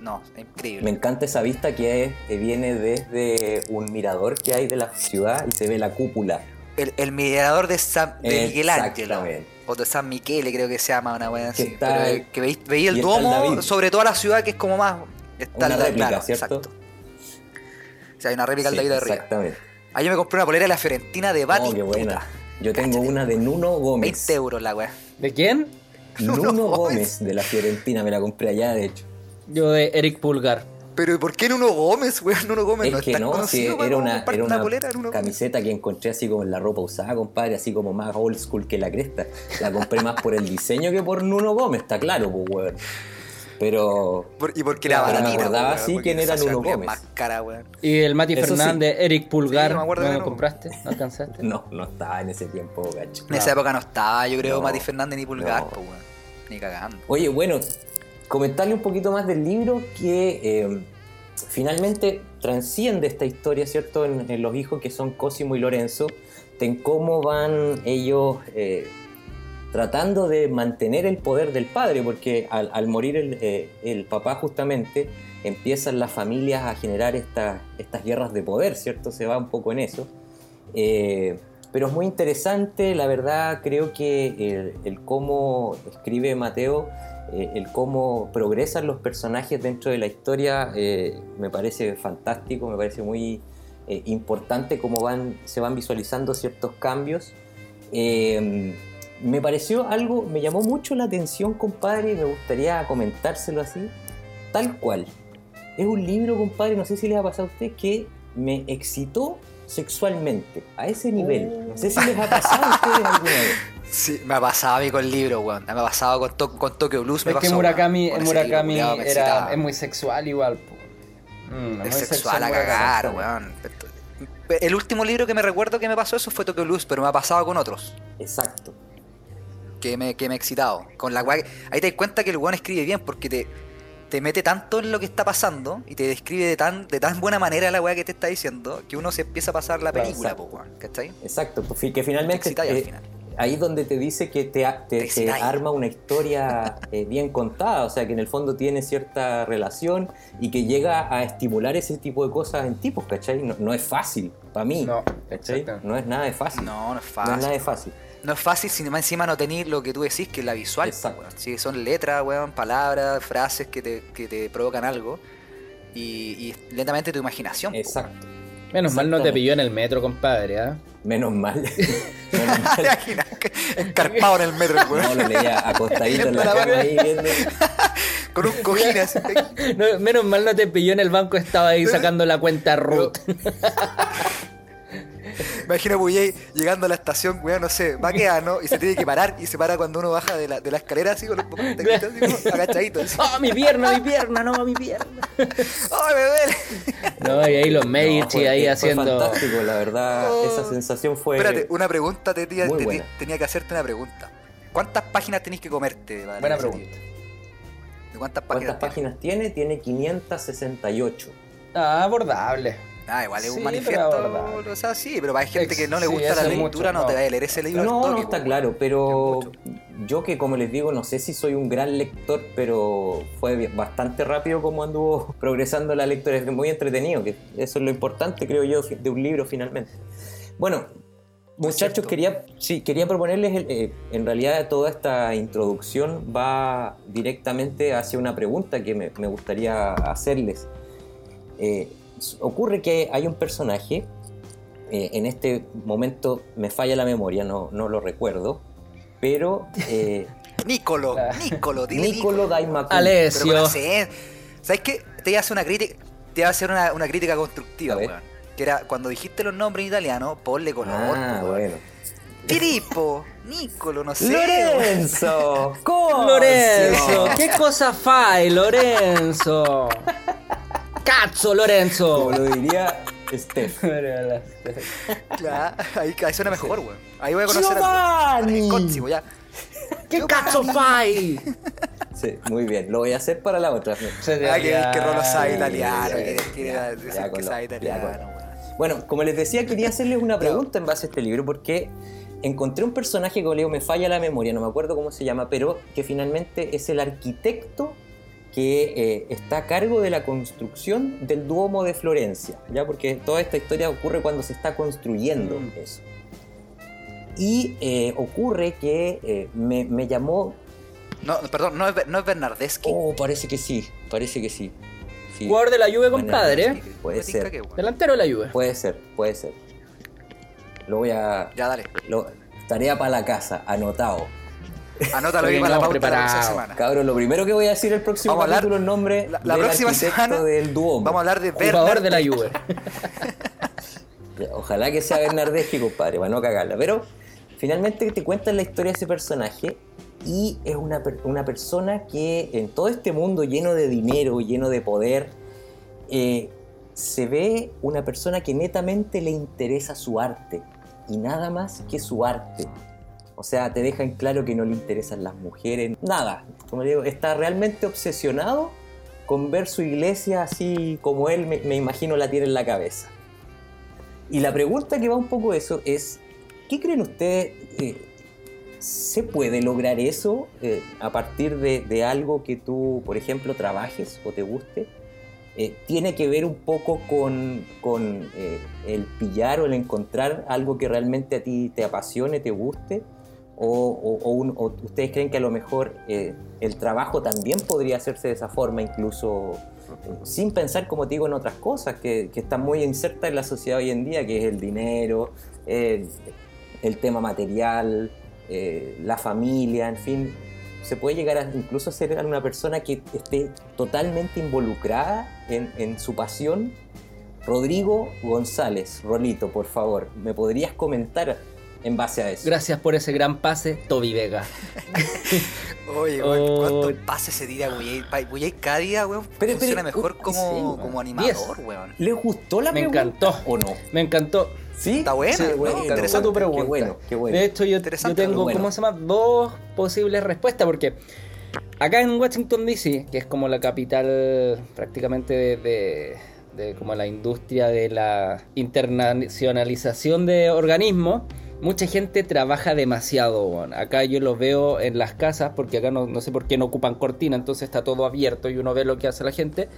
Speaker 4: No, es increíble.
Speaker 2: Me encanta esa vista que, es- que viene desde un mirador que hay de la ciudad y se ve la cúpula.
Speaker 4: El, el mirador de, San, de Miguel Ángel.
Speaker 2: Exactamente.
Speaker 4: O de San Michele, creo que se llama una weá así.
Speaker 2: está
Speaker 4: pero
Speaker 2: el-
Speaker 4: que veis, veis el
Speaker 2: David.
Speaker 4: sobre toda la ciudad, que es como más. Está
Speaker 2: Una
Speaker 4: el-
Speaker 2: réplica,
Speaker 4: claro,
Speaker 2: ¿cierto?
Speaker 4: Exacto. O sea, hay una réplica
Speaker 2: Sí,
Speaker 4: del David arriba.
Speaker 2: exactamente.
Speaker 4: Ahí yo me compré una polera de la Fiorentina de
Speaker 2: Oh,
Speaker 4: Batistuta.
Speaker 2: qué buena. Yo tengo una de Nuno Gómez.
Speaker 4: 20 euros la weá.
Speaker 3: ¿De quién?
Speaker 2: Nuno
Speaker 4: Nuno
Speaker 2: Gómez
Speaker 4: Gómez.
Speaker 2: de la Fiorentina, me la compré allá, de hecho.
Speaker 3: Yo de Eric Pulgar.
Speaker 4: Pero ¿y ¿por qué Nuno Gómez, weón? Nuno Gómez
Speaker 2: Es
Speaker 4: no
Speaker 2: que
Speaker 4: es tan
Speaker 2: no, sí,
Speaker 4: conocido
Speaker 2: era una, era
Speaker 4: Gómez.
Speaker 2: camiseta que encontré así como en la ropa usada, compadre, así como más old school que la cresta. La compré más por el diseño que por Nuno Gómez, está claro, pues, weón. Pero
Speaker 4: Por- y porque
Speaker 2: Claro,
Speaker 4: era
Speaker 2: me
Speaker 4: baratita,
Speaker 2: acordaba
Speaker 4: weón,
Speaker 2: así quién era Nuno Gómez.
Speaker 4: más cara, weón.
Speaker 3: Y el Mati
Speaker 2: Eso sí.
Speaker 3: Fernández, Eric Pulgar.
Speaker 4: Sí, me
Speaker 3: ¿No
Speaker 4: de
Speaker 3: lo compraste? ¿No alcanzaste?
Speaker 2: no, no estaba en ese tiempo, gacho.
Speaker 4: En esa época no estaba, yo creo,
Speaker 2: No.
Speaker 4: Mati Fernández ni Pulgar,
Speaker 2: No.
Speaker 4: pues, weón. Ni cagando.
Speaker 2: Oye, bueno, comentarle un poquito más del libro que eh, finalmente transciende esta historia, ¿cierto? En, los hijos que son Cosimo y Lorenzo, en cómo van ellos eh, tratando de mantener el poder del padre, porque al, morir el, eh, el, papá justamente empiezan las familias a generar esta, estas guerras de poder, ¿cierto? Se va un poco en eso. Eh, pero es muy interesante, la verdad creo que el cómo escribe Mateo, eh, el cómo progresan los personajes dentro de la historia, eh, me parece fantástico, me parece muy eh, importante cómo van, se van visualizando ciertos cambios. Eh, me pareció algo, me llamó mucho la atención, compadre, y me gustaría comentárselo así, tal cual. Es un libro, compadre, no sé si les ha pasado a ustedes, que me excitó sexualmente, a ese nivel. No sé si les ha pasado a ustedes alguna vez.
Speaker 4: Sí, me ha pasado a mí con el libro, weón. Me ha pasado con, to con Tokyo Blues. Me
Speaker 3: es que
Speaker 4: pasó,
Speaker 3: Murakami,
Speaker 4: weón.
Speaker 3: Murakami
Speaker 4: libro, me
Speaker 3: era, es muy sexual igual. Mm,
Speaker 4: Es
Speaker 3: muy
Speaker 4: sexual a cagar, weón. El último libro que me recuerdo que me pasó eso fue Tokyo Blues, pero me ha pasado con otros.
Speaker 2: Exacto.
Speaker 4: que me, que me he excitado. Con la Ahí te das cuenta que el weón escribe bien porque te, te mete tanto en lo que está pasando y te describe de tan, de tan buena manera la weá que te está diciendo que uno se empieza a pasar la película,
Speaker 2: exacto.
Speaker 4: po, weón. ¿Cachai?
Speaker 2: Exacto, pues, que
Speaker 4: Te
Speaker 2: finalmente
Speaker 4: excitáis al final.
Speaker 2: ahí es donde te dice que te, a- te-
Speaker 4: Te
Speaker 2: te
Speaker 4: excitáis.
Speaker 2: arma una historia eh, bien contada, o sea que en el fondo tiene cierta relación y que llega a estimular ese tipo de cosas en tipos, ¿cachai? No, no es fácil, para mí,
Speaker 3: No,
Speaker 2: ¿cachai? No es nada de fácil.
Speaker 4: No, no es
Speaker 2: No es
Speaker 4: fácil.
Speaker 2: nada de fácil.
Speaker 4: No es fácil si más encima no tenéis lo que tú decís, que es la visual.
Speaker 2: Exacto.
Speaker 4: weón. Sí, son letras, weón, palabras, frases que te, que te provocan algo. Y, y lentamente tu imaginación. po,
Speaker 2: Exacto.
Speaker 3: Menos mal no te pilló en el metro, compadre. ¿ah?
Speaker 2: Menos mal. Menos
Speaker 4: ¿Te
Speaker 2: mal.
Speaker 4: imaginas? Encarpado en el metro, weón.
Speaker 2: No lo leía acostadito en la cama ahí viendo.
Speaker 4: Con un cojín así.
Speaker 3: No, menos mal no te pilló en el banco, estaba ahí sacando la cuenta Ruth.
Speaker 4: Imagina a Buyey llegando a la estación, weón, no sé, Baqueano, y se tiene que parar, y se para cuando uno baja de la, de la escalera así con los taquitos así, como agachadito. así.
Speaker 3: ¡Oh, mi pierna, mi pierna, no, mi pierna!
Speaker 4: ¡Ay, me duele!
Speaker 3: No, y ahí los
Speaker 2: No,
Speaker 3: Medici
Speaker 2: fue-
Speaker 3: ahí
Speaker 2: fue
Speaker 3: haciendo.
Speaker 2: fantástico, la verdad.
Speaker 4: Oh.
Speaker 2: Esa sensación fue.
Speaker 4: Espérate, una pregunta, te, tenía que hacerte una pregunta. ¿Cuántas páginas tenéis que comerte?
Speaker 3: Buena pregunta.
Speaker 4: libro? ¿De cuántas páginas?
Speaker 2: ¿Cuántas páginas tiene? Tiene 568.
Speaker 3: Ah, abordable.
Speaker 4: Tiene? Ah, igual es
Speaker 3: Sí,
Speaker 4: un manifiesto. O sea, sí, pero hay gente que no le gusta la lectura,
Speaker 3: mucho,
Speaker 4: no te va a leer ese libro.
Speaker 2: No, no está claro, pero yo que como les digo, no sé si soy un gran lector, pero fue bastante rápido como anduvo progresando la lectura, es muy entretenido, que eso es lo importante creo yo de un libro finalmente. Bueno, muchachos, quería, sí, quería proponerles, el- eh, en realidad toda esta introducción va directamente hacia una pregunta que me, me gustaría hacerles. Eh, ocurre que hay un personaje, eh, en este momento me falla la memoria, no, no lo recuerdo, pero eh,
Speaker 4: Nicolo. Nicolo, dile
Speaker 2: Nicolo Daimaku.
Speaker 4: Con
Speaker 3: Alessio.
Speaker 4: acen- ¿Sabes qué? Te iba a hacer una crítica, te iba a hacer una, una crítica constructiva, weón. Que era cuando dijiste los nombres en italiano, ponle color.
Speaker 2: Ah,
Speaker 4: weón.
Speaker 2: bueno.
Speaker 4: Filippo, Nicolo, no sé.
Speaker 2: Lorenzo.
Speaker 3: Lorenzo, ¿qué cosa fai, Lorenzo? ¡Cazzo, Lorenzo!
Speaker 2: Como lo diría Steph.
Speaker 4: Claro, ahí, ahí suena mejor, weón. Ahí voy a conocer
Speaker 2: Giovanni.
Speaker 4: a Cozzi, weón, ya.
Speaker 3: ¿Qué cazzo fai?
Speaker 2: Sí, muy bien. Lo voy a hacer para la otra.
Speaker 4: Ah, que, que Rolo sabe italiano,
Speaker 2: ya,
Speaker 4: que quiere decir sabe italiano.
Speaker 2: Bueno, como les decía, quería hacerles una pregunta en base a este libro porque encontré un personaje que Leo me falla la memoria, no me acuerdo cómo se llama, pero que finalmente es el arquitecto que eh, está a cargo de la construcción del Duomo de Florencia, ¿ya? Porque toda esta historia ocurre cuando se está construyendo
Speaker 3: Mm.
Speaker 2: eso. Y eh, ocurre que eh, me, me llamó...
Speaker 4: No, perdón, no es, no es Bernardeschi.
Speaker 2: Oh, parece que sí, parece que sí. sí.
Speaker 3: Jugador de la Juve, compadre.
Speaker 2: puede ser.
Speaker 4: que.
Speaker 3: Delantero de la Juve.
Speaker 2: Puede ser, puede ser. Lo voy a...
Speaker 4: Ya, dale.
Speaker 2: Lo, tarea para la casa, anotado.
Speaker 4: Anótalo ahí
Speaker 3: bien,
Speaker 4: para la pauta de la próxima
Speaker 3: preparados.
Speaker 4: semana.
Speaker 2: Cabrón, lo primero que voy a decir el próximo
Speaker 4: Vamos
Speaker 2: capítulo es nombre
Speaker 4: La, la
Speaker 2: del
Speaker 4: próxima semana
Speaker 2: del Duomo.
Speaker 4: vamos a hablar de
Speaker 3: Jugador de la
Speaker 4: Bernard.
Speaker 3: Juve.
Speaker 2: Ojalá que sea Bernardeschi, compadre, para no cagarla. Pero finalmente te cuentan la historia de ese personaje y es una, una persona que en todo este mundo lleno de dinero, lleno de poder, eh, se ve una persona que netamente le interesa su arte y nada más que su arte. O sea, te deja en claro que no le interesan las mujeres, nada. Como digo, está realmente obsesionado con ver su iglesia así como él me, me imagino la tiene en la cabeza. Y la pregunta que va un poco eso es, ¿qué creen ustedes? eh, ¿Se puede lograr eso eh, a partir de, de algo que tú, por ejemplo, trabajes o te guste? Eh, ¿Tiene que ver un poco con, con, eh, el pillar o el encontrar algo que realmente a ti te apasione, te guste? ¿O, o- un- o ustedes creen que a lo mejor eh, el trabajo también podría hacerse de esa forma, incluso eh, sin pensar, como te digo, en otras cosas que, que están muy insertas en la sociedad hoy en día, que es el dinero, el tema material, eh, la familia, en fin, se puede llegar a incluso a ser una persona que esté totalmente involucrada en, en su pasión. Rodrigo González, Rolito, por favor, ¿me podrías comentar en base a eso?
Speaker 3: Gracias por ese gran pase, Toby Vega.
Speaker 4: Oye, weón,
Speaker 3: Oh.
Speaker 4: ¿cuántos pases se tira Guyay? Cada día, weón,
Speaker 2: Pero,
Speaker 4: funciona
Speaker 2: pero,
Speaker 4: mejor
Speaker 2: uh,
Speaker 4: como,
Speaker 2: sí,
Speaker 4: como animador, weón.
Speaker 2: ¿Les gustó la
Speaker 3: Me
Speaker 2: pregunta
Speaker 3: encantó.
Speaker 2: o no?
Speaker 3: Me encantó.
Speaker 2: ¿Sí?
Speaker 4: Está buena,
Speaker 2: Sí,
Speaker 4: ¿no?
Speaker 2: bueno,
Speaker 4: Interesante.
Speaker 3: tu pregunta.
Speaker 2: Qué bueno, qué bueno.
Speaker 3: De hecho, yo, tengo,
Speaker 2: bueno.
Speaker 3: ¿cómo se llama? Dos posibles respuestas, porque acá en Washington DC, que es como la capital prácticamente de, de- de como la industria de la internacionalización de organismos, mucha gente trabaja demasiado. Acá yo lo veo en las casas, porque acá no, no sé por qué no ocupan cortina, entonces está todo abierto y uno ve lo que hace la gente.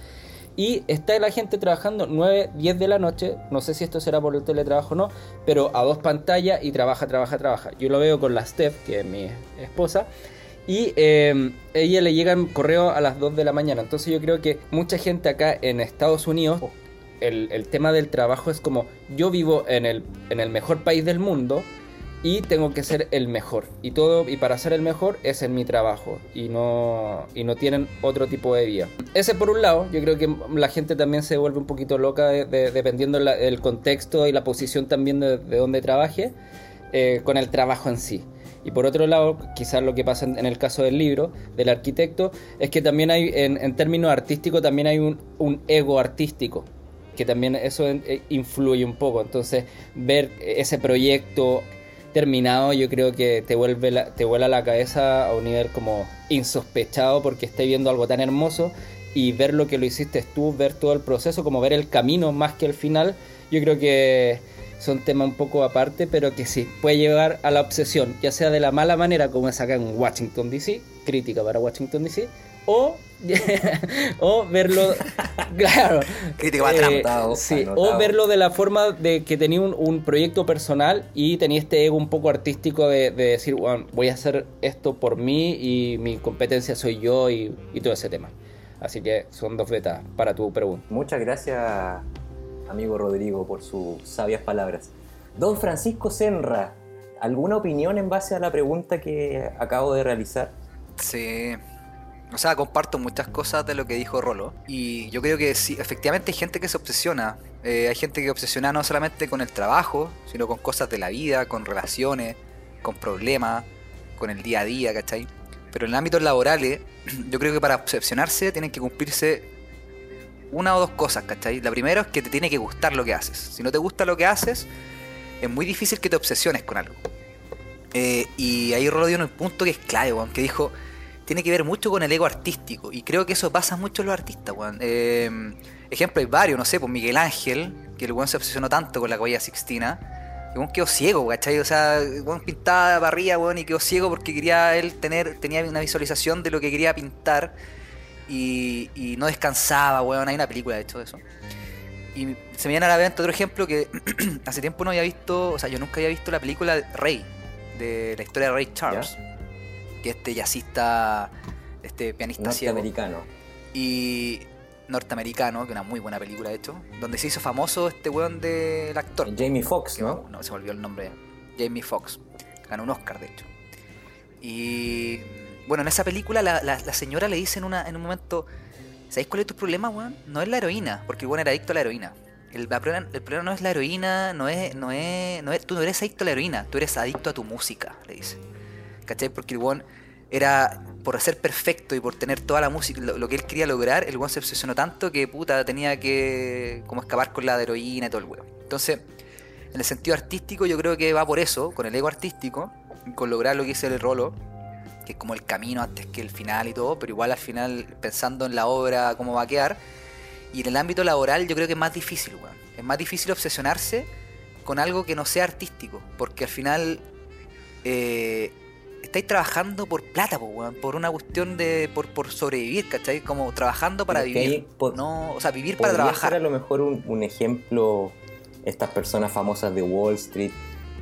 Speaker 3: Y está la gente trabajando 9, 10 de la noche. No sé si esto será por el teletrabajo o no. Pero a dos pantallas y trabaja, trabaja, trabaja. Yo lo veo con la Steph, que es mi esposa. Y eh, ella le llegan correo a las 2 de la mañana. Entonces yo creo que mucha gente acá en Estados Unidos, el, el tema del trabajo es como yo vivo en el, en el mejor país del mundo y tengo que ser el mejor. Y todo, y para ser el mejor es en mi trabajo. Y no, y no tienen otro tipo de vida. Ese por un lado, yo creo que la gente también se vuelve un poquito loca de- de- dependiendo la- del contexto y la posición también de, de donde trabaje eh, con el trabajo en sí. Y por otro lado, quizás lo que pasa en el caso del libro, del arquitecto, es que también hay, en, en términos artísticos, también hay un, un ego artístico, que también eso eh, influye un poco. Entonces, ver ese proyecto terminado, yo creo que te vuelve la, te vuela la cabeza a un nivel como insospechado porque estás viendo algo tan hermoso y ver lo que lo hiciste tú, ver todo el proceso, como ver el camino más que el final, yo creo que son temas un poco aparte, pero que sí, puede llevar a la obsesión, ya sea de la mala manera como es acá en Washington DC, crítica para Washington DC, o, o verlo, claro,
Speaker 4: Crítico
Speaker 3: eh, sí, o verlo de la forma de que tenía un, un proyecto personal y tenía este ego un poco artístico de, de decir, "Bueno, voy a hacer esto por mí y mi competencia soy yo y, y todo ese tema. Así que son dos betas para tu pregunta.
Speaker 2: Muchas gracias, amigo Rodrigo, por sus sabias palabras. Don Francisco Senra, ¿alguna opinión en base a la pregunta que acabo de realizar?
Speaker 4: Sí. O sea, comparto muchas cosas de lo que dijo Rolo. Y yo creo que sí, efectivamente hay gente que se obsesiona. Eh, hay gente que obsesiona no solamente con el trabajo, sino con cosas de la vida, con relaciones, con problemas, con el día a día, ¿cachai? Pero en ámbitos laborales, yo creo que para obsesionarse tienen que cumplirse una o dos cosas, ¿cachai? La primera es que te tiene que gustar lo que haces. Si no te gusta lo que haces, es muy difícil que te obsesiones con algo. Eh, y ahí Rolo dio un punto que es clave, weón, que dijo, tiene que ver mucho con el ego artístico. Y creo que eso pasa mucho en los artistas, weón. Eh, ejemplo, hay varios, no sé, pues Miguel Ángel, que el weón se obsesionó tanto con la Capilla Sixtina. El weón quedó ciego, ¿cachai? O sea, el weón pintaba arriba, weón, y quedó ciego porque quería él tener, tenía una visualización de lo que quería pintar. Y, no descansaba, weón. Hay una película, de hecho, de eso. Y se me viene a la mente otro ejemplo que hace tiempo no había visto, o sea, yo nunca había visto la película Rey, de la historia de Ray Charles, que este jazzista, este pianista ciego
Speaker 2: Norteamericano.
Speaker 4: y norteamericano, que es una muy buena película de hecho, donde se hizo famoso este weón del actor.
Speaker 2: Jamie Foxx, ¿no?
Speaker 4: No se me olvidó el nombre. Jamie Foxx. Ganó un Oscar, de hecho. Y bueno, en esa película la, la- la señora le dice en, una, en un momento, ¿sabéis cuál es tu problema, weón? No es la heroína, porque el weón era adicto a la heroína. El, la el problema no es la heroína, no es, no es, no es, tú no eres adicto a la heroína, tú eres adicto a tu música, le dice. ¿Cachai? Porque el weón era, por ser perfecto y por tener toda la música, lo, que él quería lograr, el weón se obsesionó tanto que puta tenía que como escapar con la heroína y todo el weón. Entonces, en el sentido artístico yo creo que va por eso, con el ego artístico, con lograr lo que dice el Rolo, que es como el camino antes que el final y todo, pero igual al final pensando en la obra, cómo va a quedar. Y en el ámbito laboral yo creo que es más difícil, weón. Es más difícil obsesionarse con algo que no sea artístico. Porque al final eh, estáis trabajando por plata, po, weón, por una cuestión de. por, por sobrevivir, ¿cachai? Como trabajando para vivir.
Speaker 2: ahí po-
Speaker 4: no, o sea, vivir para trabajar.
Speaker 2: ser a lo mejor un, un ejemplo, estas personas famosas de Wall Street,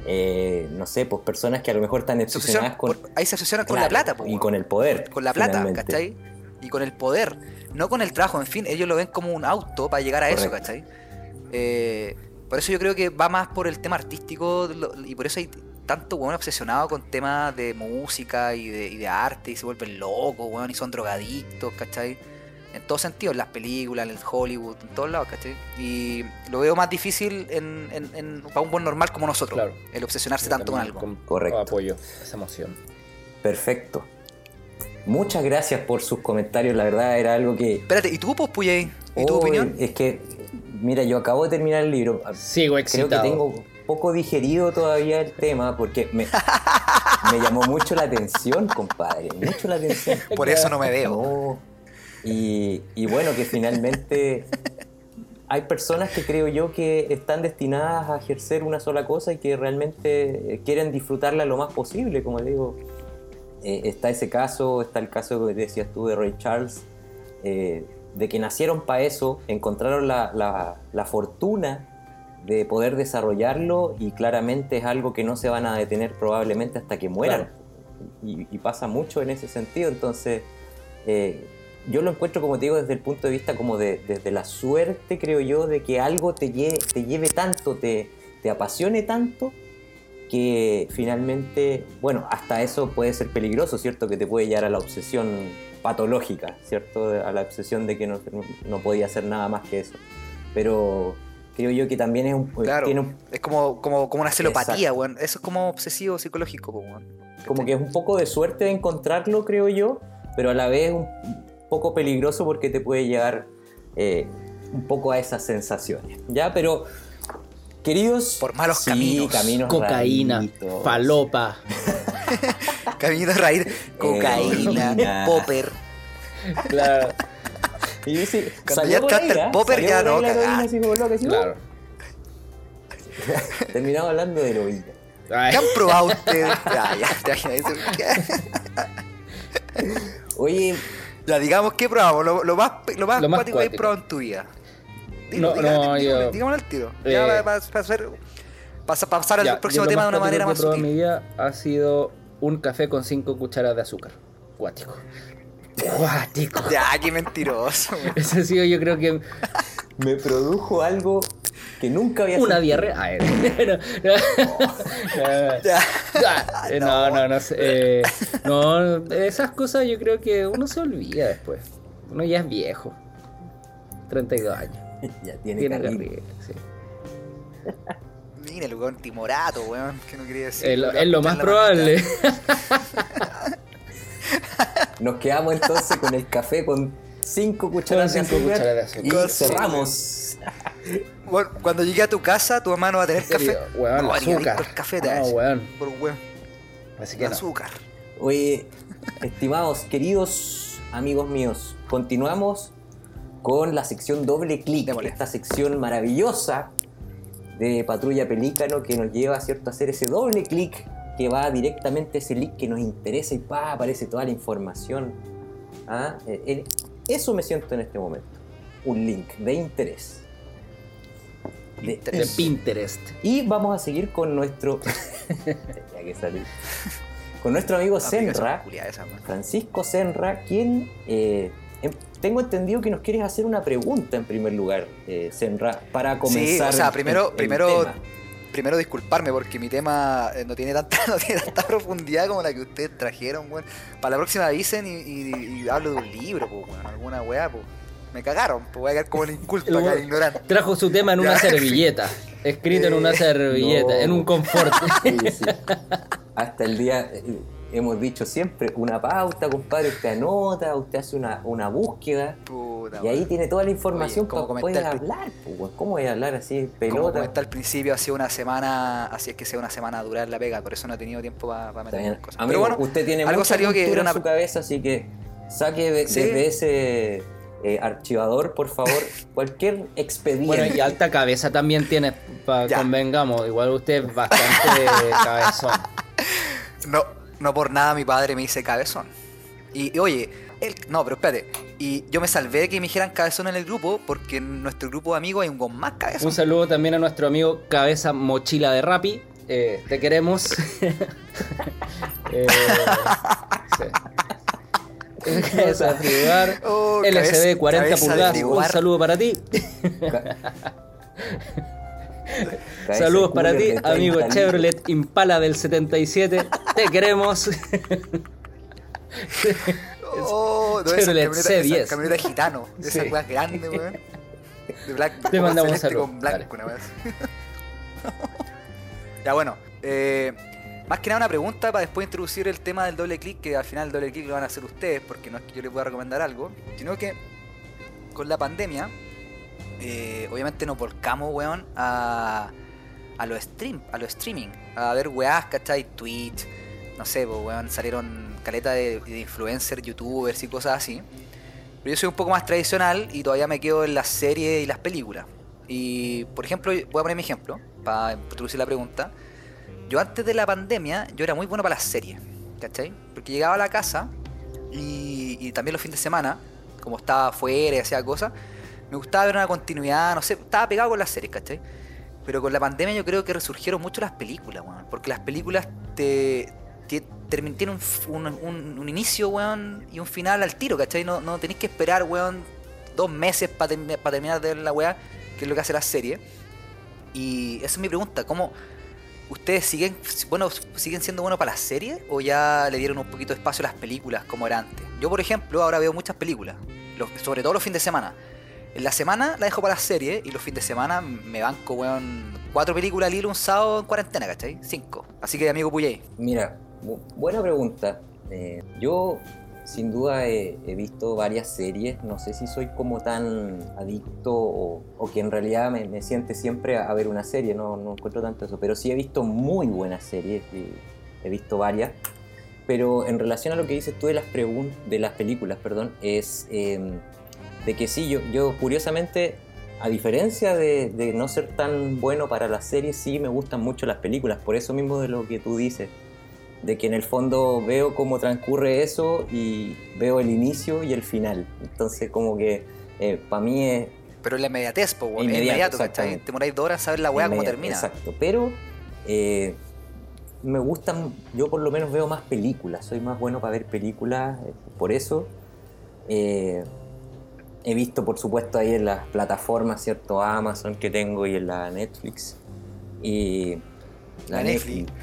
Speaker 2: eh, no sé, pues personas que a lo mejor están
Speaker 4: Se
Speaker 2: obsesionadas con,
Speaker 4: por- ahí se obsesionan con la plata, po,
Speaker 2: y con el poder.
Speaker 4: con la plata,
Speaker 2: finalmente.
Speaker 4: ¿cachai? Y con el poder, no con el trabajo, en fin, ellos lo ven como un auto para llegar a eso. ¿cachai? Eh, por eso yo creo que va más por el tema artístico y por eso hay tanto weón obsesionado con temas de música y de, y de arte y se vuelven locos, weón, y son drogadictos, ¿cachai? En todos sentidos, en las películas, en el Hollywood, en todos lados, ¿cachai? Y lo veo más difícil en, en- en- para un buen normal como nosotros,
Speaker 3: Claro.
Speaker 4: el obsesionarse tanto con algo.
Speaker 2: Correcto.
Speaker 3: Apoyo esa emoción.
Speaker 2: Perfecto. Muchas gracias por sus comentarios, la verdad era algo que...
Speaker 4: Espérate, ¿y tú, pues? ¿Y tu opinión?
Speaker 2: Es que, mira, yo acabo de terminar el libro.
Speaker 3: Sigo
Speaker 2: Creo que
Speaker 3: excitado.
Speaker 2: tengo poco digerido todavía el tema porque me, me llamó mucho la atención, compadre. Mucho la atención.
Speaker 4: Por eso no me veo.
Speaker 2: No. Y, y bueno, que finalmente hay personas que creo yo que están destinadas a ejercer una sola cosa y que realmente quieren disfrutarla lo más posible, como digo. Eh, está ese caso, está el caso que decías tú de Ray Charles, eh, de que nacieron para eso, encontraron la, la- la fortuna de poder desarrollarlo y claramente es algo que no se van a detener probablemente hasta que mueran. Y, y pasa mucho en ese sentido, entonces eh, yo lo encuentro como te digo desde el punto de vista como de, desde la suerte creo yo de que algo te lleve, te lleve tanto, te, te apasione tanto que finalmente, bueno, hasta eso puede ser peligroso, ¿cierto? Que te puede llevar a la obsesión patológica, ¿cierto? A la obsesión de que no, no, no podía hacer nada más que eso. Pero creo yo que también es un,
Speaker 4: Claro,
Speaker 2: tiene un-
Speaker 4: es como, como, como una celopatía, weón. Eso es como obsesivo psicológico, weón.
Speaker 2: como que es un poco de suerte de encontrarlo, creo yo, pero a la vez un poco peligroso porque te puede llevar eh, un poco a esas sensaciones. ¿Ya? Pero, queridos...
Speaker 4: Por malos
Speaker 2: sí,
Speaker 4: caminos.
Speaker 2: caminos
Speaker 3: Cocaína,
Speaker 2: raritos.
Speaker 3: falopa.
Speaker 4: Caminito de raíz, cocaína,
Speaker 2: Heroína.
Speaker 4: popper.
Speaker 3: Claro,
Speaker 2: Y yo sí, salió
Speaker 4: ya
Speaker 2: por
Speaker 4: entraste
Speaker 2: ahí,
Speaker 4: al popper,
Speaker 2: Salió
Speaker 4: ya
Speaker 2: por ahí
Speaker 4: no,
Speaker 2: la heroína,
Speaker 4: cagá.
Speaker 2: así como loca, así,
Speaker 3: claro.
Speaker 2: ¡uh! Terminamos hablando de heroína.
Speaker 4: ¿Qué han probado ustedes? Ya, ya.
Speaker 2: Oye,
Speaker 4: Ya, digamos, ¿qué probamos? Lo, lo más, lo más,
Speaker 3: Lo más
Speaker 4: cuático que has probado en tu vida.
Speaker 3: No, no, yo-
Speaker 4: Digámoslo al tiro.
Speaker 3: Eh,
Speaker 4: Ya, para, para- para hacer- para pasar al
Speaker 3: ya,
Speaker 4: próximo tema de una manera
Speaker 3: que
Speaker 4: más
Speaker 3: he probado en
Speaker 4: sutil.
Speaker 3: mi vida ha sido un café con 5 cucharadas de azúcar. Cuático. Cuático.
Speaker 4: Ya, qué mentiroso. weón.
Speaker 3: Ese ha sido, yo creo que
Speaker 2: me produjo algo que nunca había
Speaker 3: una diarrea. No, no, no.
Speaker 4: Ya.
Speaker 3: Ah, eh, No, no, no sé. eh, no, esas cosas yo creo que uno se olvida después. Uno ya es viejo. 32 años.
Speaker 2: ya tiene,
Speaker 3: Tiene
Speaker 2: carril.
Speaker 3: carril, sí.
Speaker 4: Mira el weón timorato, weón. Que no quería decir.
Speaker 3: Es lo, es lo más probable.
Speaker 2: Nos quedamos entonces con el café con 5 cucharadas,
Speaker 3: Con
Speaker 2: de
Speaker 3: cinco
Speaker 2: azúcar
Speaker 3: cucharadas de azúcar.
Speaker 2: y cerramos.
Speaker 4: Bueno, cuando llegue a tu casa, tu mamá no va a tener café.
Speaker 3: Weón,
Speaker 4: no,
Speaker 3: azúcar.
Speaker 4: al café, te va a
Speaker 3: No,
Speaker 4: decir.
Speaker 3: weón.
Speaker 4: Por un weón.
Speaker 3: Así que no.
Speaker 4: Azúcar.
Speaker 2: Oye, estimados, queridos amigos míos, continuamos con la sección doble clic, esta sección maravillosa de Patrulla Pelícano que nos lleva ¿cierto? a hacer ese doble clic que va directamente a ese link que nos interesa y pa, aparece toda la información. ¿Ah? Eh, Eso me siento en este momento, un link de interés. De-
Speaker 3: De Pinterest.
Speaker 2: y vamos a seguir con nuestro. Ya que salí. Con nuestro amigo Senra. Francisco Senra, quien eh, em- tengo entendido que nos quieres hacer una pregunta en primer lugar, eh, Senra, para comenzar.
Speaker 4: Sí, o sea,
Speaker 2: el-
Speaker 4: primero,
Speaker 2: el
Speaker 4: primero,
Speaker 2: tema.
Speaker 4: Primero disculparme porque mi tema eh, no tiene tanta, no tiene tanta profundidad como la que ustedes trajeron, weón. Para la próxima avisen y, y- y hablo de un libro, pues, weón, alguna weá, pues. Me cagaron, pues voy a quedar como el inculto acá, el ignorante.
Speaker 3: Trajo su tema en una servilleta. Escrito en una servilleta,
Speaker 2: no.
Speaker 3: en un confort.
Speaker 2: Sí, sí. Hasta el día eh, hemos dicho siempre una pauta, compadre, usted anota, usted hace una, una búsqueda
Speaker 4: Puta,
Speaker 2: y ahí tiene toda la información
Speaker 4: Oye, como
Speaker 2: para poder hablar. pues. ¿Cómo voy a hablar así,
Speaker 4: Como
Speaker 2: pelota?
Speaker 4: comenté al principio, ha sido una semana, así es que sea una semana dura en la pega, por eso no he tenido tiempo para
Speaker 2: Está bien.
Speaker 4: en cosas.
Speaker 2: Amigo,
Speaker 4: Pero bueno,
Speaker 2: usted tiene
Speaker 4: algo salió que era una-
Speaker 2: en su cabeza, así que saque de-
Speaker 4: Sí.
Speaker 2: desde ese eh, archivador, por favor, cualquier expediente.
Speaker 3: Bueno, y alta cabeza también tiene, pa- convengamos. Igual usted es bastante cabezón.
Speaker 4: No, no por nada mi padre me dice cabezón. Y, y oye, él, no, pero espérate. Y yo me salvé de que me dijeran cabezón en el grupo, porque en nuestro grupo de amigos hay un con más cabezón.
Speaker 3: Un saludo también a nuestro amigo Cabeza Mochila de Rappi. Eh, te queremos. Eh, sí. Cabeza de.
Speaker 4: Oh,
Speaker 3: LCD
Speaker 4: cabeza-
Speaker 3: 40
Speaker 4: cabeza de
Speaker 3: pulgadas. Un saludo para ti. Saludos para ti,
Speaker 2: de 30
Speaker 3: amigo. Chevrolet Impala del 77. Te queremos.
Speaker 4: Oh, no,
Speaker 3: Chevrolet
Speaker 4: camioneta,
Speaker 3: C10.
Speaker 4: esa camioneta gitano. De esas
Speaker 3: Sí.
Speaker 4: weas grandes, weón. De blanco.
Speaker 3: Te mandamos un saludo.
Speaker 4: Con blanco, una ya, bueno. eh, más que nada una pregunta para después introducir el tema del doble clic, que al final el doble clic lo van a hacer ustedes, porque no es que yo les pueda recomendar algo, sino que con la pandemia, eh, obviamente nos volcamos, weón, a, a lo stream, a lo streaming, a ver weás, ¿cachai? Twitch, no sé, pues, weón, salieron caleta de, de influencers, youtubers y cosas así. Pero yo soy un poco más tradicional y todavía me quedo en las series y las películas. Y, por ejemplo, voy a poner mi ejemplo para introducir la pregunta. Yo antes de la pandemia, yo era muy bueno para las series, ¿cachai? Porque llegaba a la casa y, y también los fines de semana, como estaba afuera y hacía cosas, me gustaba ver una continuidad, no sé, estaba pegado con las series, ¿cachai? Pero con la pandemia yo creo que resurgieron mucho las películas, weón. Porque las películas te, te- tienen un, un, inicio, weón, y un final al tiro, ¿cachai? No, no tenéis que esperar, weón, dos meses para terminar de ver la weá, que es lo que hace la serie. Y esa es mi pregunta, ¿cómo ustedes siguen, bueno, siguen siendo buenos para las series o ya le dieron un poquito de espacio a las películas como era antes? Yo, por ejemplo, ahora veo muchas películas, sobre todo los fines de semana. En la semana la dejo para las series y los fines de semana me banco, weón, cuatro películas al hilo un sábado en cuarentena, ¿cachai? Cinco. Así que, amigo Puyey,
Speaker 2: Mira, bu- buena pregunta. Eh, yo sin duda he, visto varias series, no sé si soy como tan adicto o, que en realidad me, me siente siempre a, ver una serie, no, encuentro tanto eso, pero sí he visto muy buenas series, y he visto varias. Pero en relación a lo que dices tú de las, películas, perdón, es eh, de que sí, yo, yo curiosamente, a diferencia de, de no ser tan bueno para las series, sí me gustan mucho las películas, por eso mismo de lo que tú dices de que en el fondo veo cómo transcurre eso y veo el inicio y el final. Entonces como que para mí es
Speaker 4: pero la inmediatez, po,
Speaker 2: Inmediato,
Speaker 4: inmediato, ¿cachai? Te moráis dos horas a saber la weá cómo termina.
Speaker 2: Exacto, pero eh, me gustan, yo por lo menos veo más películas, soy más bueno para ver películas, eh, por eso eh, he visto por supuesto ahí en las plataformas, ¿cierto? Amazon que tengo y en la Netflix. Y
Speaker 4: La Netflix.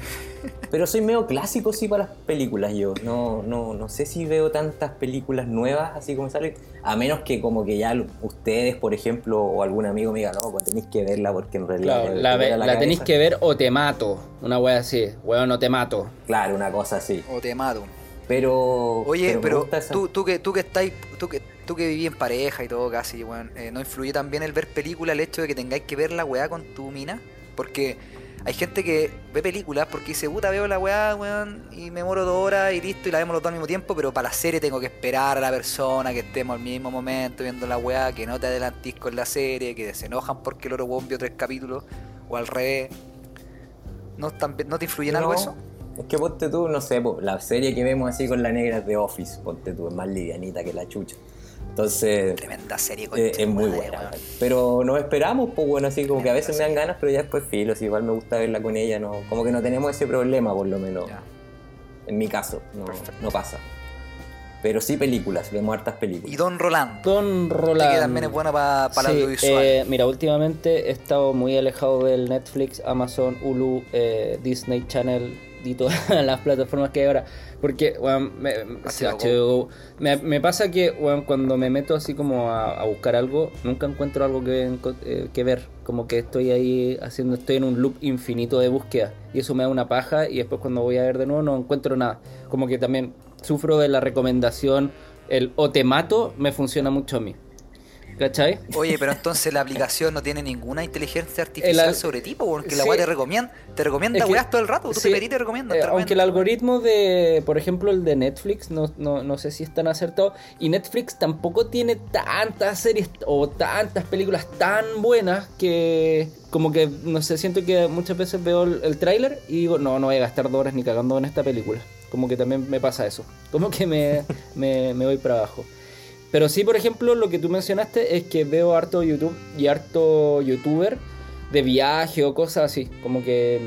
Speaker 2: Pero soy medio clásico sí para las películas yo. No, no, no sé si veo tantas películas nuevas así como salen. A menos que como que ya ustedes, por ejemplo, o algún amigo me diga, no, pues tenéis que verla porque en realidad...
Speaker 3: Claro, la, ve- la tenéis que ver o te mato. Una wea así. Weón, no te mato.
Speaker 2: Claro, una cosa así.
Speaker 4: O te mato.
Speaker 2: Pero...
Speaker 4: Oye, pero,
Speaker 2: gusta esa-
Speaker 4: tú, tú que tú que estáis, tú que tú que viví en pareja y todo casi, weón, eh, ¿no influye también el ver películas el hecho de que tengáis que ver la weá con tu mina? Porque hay gente que ve películas porque dice, puta, veo la weá, weón, y me moro dos horas y listo, y la vemos los dos al mismo tiempo, pero para la serie tengo que esperar a la persona que estemos al mismo momento viendo la weá, que no te adelantís con la serie, que se enojan porque el otro weón vio tres capítulos, o al revés. ¿No, también- ¿no te influye en algo eso?
Speaker 2: Es que ponte tú, no sé, po, la serie que vemos así con la negra es de Office, ponte tú, es más livianita que la chucha. Entonces...
Speaker 4: Tremenda serie,
Speaker 2: Eh,
Speaker 4: concha
Speaker 2: es muy
Speaker 4: madre,
Speaker 2: buena,
Speaker 4: weón.
Speaker 2: pero nos esperamos, pues bueno, así como que a veces me dan ganas, pero ya después filo, si igual me gusta verla con ella, no, como que no tenemos ese problema por lo menos,
Speaker 4: Ya.
Speaker 2: en mi caso, no, no pasa. Pero sí películas, vemos hartas
Speaker 4: Y
Speaker 2: películas.
Speaker 4: Don Roland.
Speaker 3: Don Roland.
Speaker 4: que también es bueno para
Speaker 3: Sí,
Speaker 4: el audiovisual.
Speaker 3: eh, mira, últimamente he estado muy alejado del Netflix, Amazon, Hulu, eh, Disney Channel y todas las plataformas que hay ahora. Porque, weón, me. Me, me pasa que, weón, cuando me meto así como a, a buscar algo, nunca encuentro algo que, eh, que ver. Como que estoy ahí haciendo, estoy en un loop infinito de búsqueda. Y eso me da una paja y después cuando voy a ver de nuevo no encuentro nada. Como que también sufro de la recomendación, el o te mato me funciona mucho a mí. ¿Cachai?
Speaker 4: Oye, pero entonces la aplicación no tiene ninguna inteligencia artificial
Speaker 3: al-
Speaker 4: sobre ti, po, porque la weá te recomienda, te recomienda
Speaker 3: Es que-
Speaker 4: weas todo el rato, tú
Speaker 3: sí,
Speaker 4: te pedís te recomienda.
Speaker 3: eh, aunque el algoritmo de, por ejemplo, el de Netflix, no, no, no sé si es tan acertado. Y Netflix tampoco tiene tantas series o tantas películas tan buenas que como que, no sé, siento que muchas veces veo el, el tráiler y digo, no, no voy a gastar dos horas ni cagando en esta película. Como que también me pasa eso. Como que me, me, me voy para abajo. Pero sí, por ejemplo, lo que tú mencionaste es que veo harto YouTube y harto youtuber de viaje o cosas así. Como que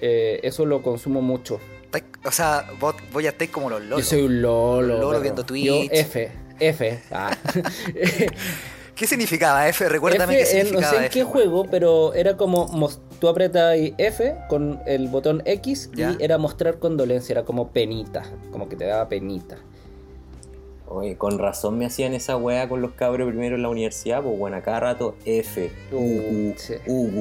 Speaker 3: eh, eso lo consumo mucho.
Speaker 4: O sea, vos, vos ya estáis como los lolos.
Speaker 3: Yo soy un lolo.
Speaker 4: Lolo viendo
Speaker 3: Yo
Speaker 4: Twitch.
Speaker 3: F, F. ah.
Speaker 4: ¿Qué significaba F? Recuérdame
Speaker 3: F,
Speaker 4: qué
Speaker 3: no sé en
Speaker 4: F,
Speaker 3: qué juego, pero era como tú apretas F con el botón X
Speaker 4: Ya.
Speaker 3: y era mostrar condolencia, era como penita, como que te daba penita.
Speaker 2: Oye, con razón me hacían esa weá con los cabros primero en la universidad, pues bueno, a cada rato F, U, U,
Speaker 3: sí.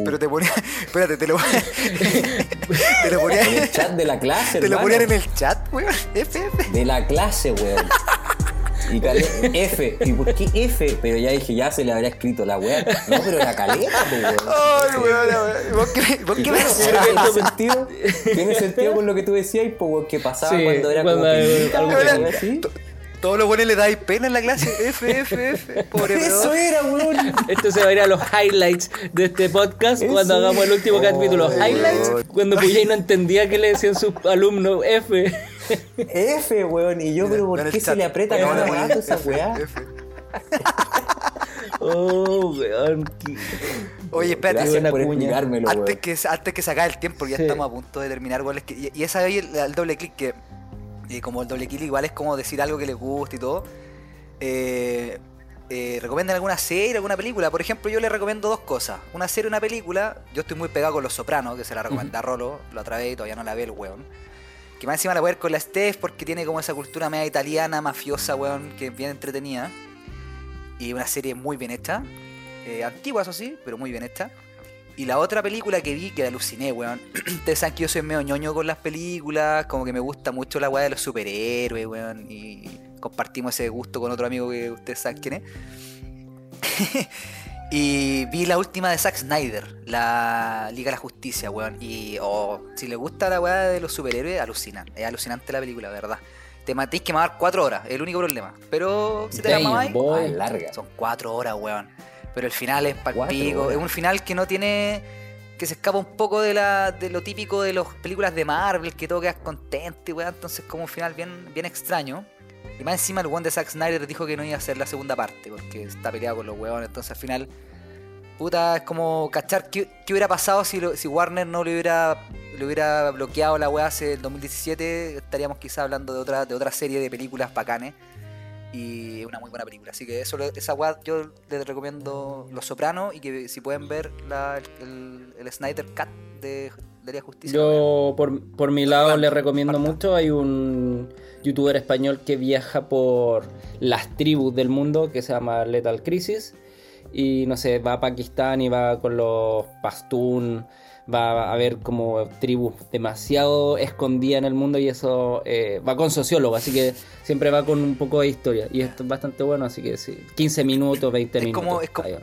Speaker 4: Pero te ponía. Espérate, te lo. te lo ponían.
Speaker 2: En el chat de la clase,
Speaker 4: Te lo ponían en el chat, weón. F, F.
Speaker 2: De la clase, weón. Y cale- F. ¿Y por qué F? Pero ya dije, ya se le habría escrito la weá. No, pero era caleta, pues, weón.
Speaker 4: Ay, weón, weón. ¿Vos qué, vos qué decís?
Speaker 2: tiene sentido, tiene sentido con lo que tú decías, pues, weón, que pasaba
Speaker 3: Sí,
Speaker 2: cuando era
Speaker 3: cuando
Speaker 2: como weón,
Speaker 4: que-
Speaker 2: así.
Speaker 4: Todos los buenos le dais pena en la clase. F, F, F. Pobre
Speaker 2: Eso
Speaker 4: pedo.
Speaker 2: era, weón.
Speaker 3: Esto se va a ir a los highlights de este podcast
Speaker 2: Eso.
Speaker 3: cuando hagamos el último
Speaker 2: Oh,
Speaker 3: capítulo. Highlights,
Speaker 4: weón.
Speaker 3: cuando Puyay no entendía que le decían sus alumnos F.
Speaker 2: F, weón. Y yo, pero ¿por qué se le aprieta cada rato esa weá?
Speaker 4: F.
Speaker 3: Oh, weón.
Speaker 4: Oye, espérate.
Speaker 2: Gracias por explicármelo, weón.
Speaker 4: Antes que, antes que se acabe el tiempo, porque ya
Speaker 3: Sí.
Speaker 4: estamos a punto de terminar, weón, es que- y, y esa ahí el, el doble clic que, eh, como el doble clic igual es como decir algo que les guste y todo. Eh, eh, ¿Recomiendan alguna serie, alguna película? Por ejemplo, yo les recomiendo dos cosas. Una serie, una película. Yo estoy muy pegado con Los Sopranos, que se la recomendé a Rolo, lo otra vez y todavía no la ve el weón. Que más encima la voy a ver con la Steph porque tiene como esa cultura media italiana, mafiosa, weón, que es bien entretenida. Y una serie muy bien hecha. Eh, antigua, eso sí, pero muy bien hecha. Y la otra película que vi, que la aluciné, weón. Ustedes saben que yo soy medio ñoño con las películas, como que me gusta mucho la weá de los superhéroes, weón. Y compartimos ese gusto con otro amigo que ustedes saben quién es. y vi la última de Zack Snyder, la Liga de la Justicia, weón. Y oh, si le gusta la weá de los superhéroes, alucinan. Es alucinante la película, de verdad. Te matéis que mamar cuatro horas, es el único problema. Pero si te la mamáis,
Speaker 2: larga.
Speaker 4: son cuatro horas, weón. Pero el final es palpico. Es un final que no tiene. que se escapa un poco de la de lo típico de las películas de Marvel, que todo quedas contento y weón. Entonces, como un final bien, bien extraño. Y más encima, el weón de Zack Snyder dijo que no iba a hacer la segunda parte, porque está peleado con los weones. Entonces, al final, puta, es como cachar qué, qué hubiera pasado si, lo- si Warner no le hubiera, le hubiera bloqueado la weá hace el 2017. Estaríamos quizá hablando de otra, de otra serie de películas bacanes y una muy buena película. Así que eso, esa weá yo les recomiendo Los Sopranos y que si pueden ver la, el, el Snyder Cut de, de la Justicia.
Speaker 3: Yo, por, por mi lado,
Speaker 4: Falta,
Speaker 3: le recomiendo mucho. Hay un youtuber español que viaja por las tribus del mundo que se llama Lethal Crisis. Y no sé, va a Pakistán y va con los Pastún. Va a ver como tribus demasiado escondidas en el mundo y eso eh, va con sociólogo, así que siempre va con un poco de historia. Y esto es bastante bueno, así que sí, 15 minutos, 20
Speaker 4: Es
Speaker 3: minutos.
Speaker 4: como- es como-
Speaker 3: ahí va.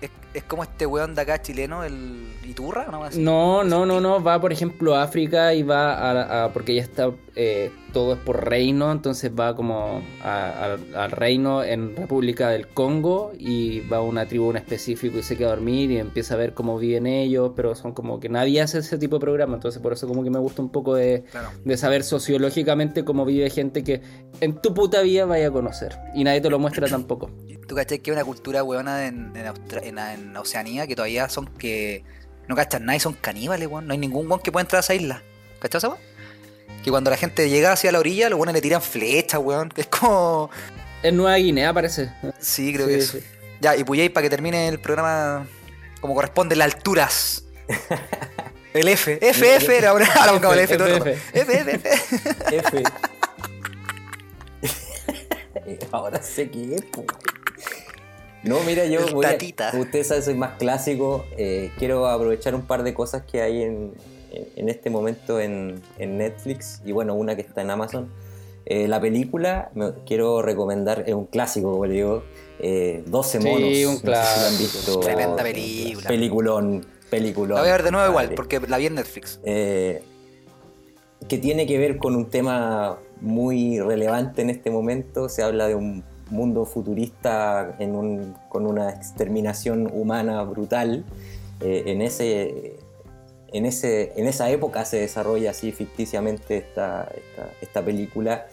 Speaker 4: Es, es como este weón de acá chileno, el Iturra, ¿no? Así.
Speaker 3: No, no, no, no, va por ejemplo a África y va a, a- porque ya está, eh, todo es por reino, entonces va como a- al- al reino en República del Congo y va a una tribu en específico y se queda a dormir y empieza a ver cómo viven ellos, pero son como que nadie hace ese tipo de programa, entonces por eso como que me gusta un poco de,
Speaker 4: Claro.
Speaker 3: de saber sociológicamente cómo vive gente que en tu puta vida vaya a conocer y nadie te lo muestra tampoco.
Speaker 4: ¿Tú cachai que hay una cultura weona en, en, Austra- en, en Oceanía que todavía son que no cachan nada y son caníbales, weón? No hay ningún weón que pueda entrar a esa isla. ¿Cachai esa weón? Que cuando la gente llega hacia la orilla, los weones le tiran flechas, weón. Que es como.
Speaker 3: En Nueva Guinea parece.
Speaker 4: Sí, creo
Speaker 3: Sí,
Speaker 4: que
Speaker 3: sí.
Speaker 4: Ya, y Puyay, para que termine el programa como corresponde, las alturas. El F. F, F, ahora ahora pongamos el F todo.
Speaker 3: F,
Speaker 4: F, F, F.
Speaker 2: F. Ahora sé qué es, po. No, mira, yo voy a-
Speaker 4: tatita.
Speaker 2: Ustedes saben, soy más clásico. eh, quiero aprovechar un par de cosas que hay en, en- este momento en, en Netflix y bueno, una que está en Amazon. Eh, la película, me- quiero recomendar, es un clásico, como le digo, eh, 12
Speaker 3: Sí,
Speaker 2: monos.
Speaker 3: un
Speaker 2: no sé si
Speaker 3: clásico.
Speaker 2: visto.
Speaker 4: Tremenda película.
Speaker 2: Peliculón, peliculón.
Speaker 4: La voy a ver de nuevo igual, porque la vi en Netflix.
Speaker 2: Eh, que tiene que ver con un tema muy relevante en este momento. Se habla de un mundo futurista en un- con una exterminación humana brutal. Eh, en, ese, en, ese, en esa época se desarrolla así ficticiamente esta, esta, esta película.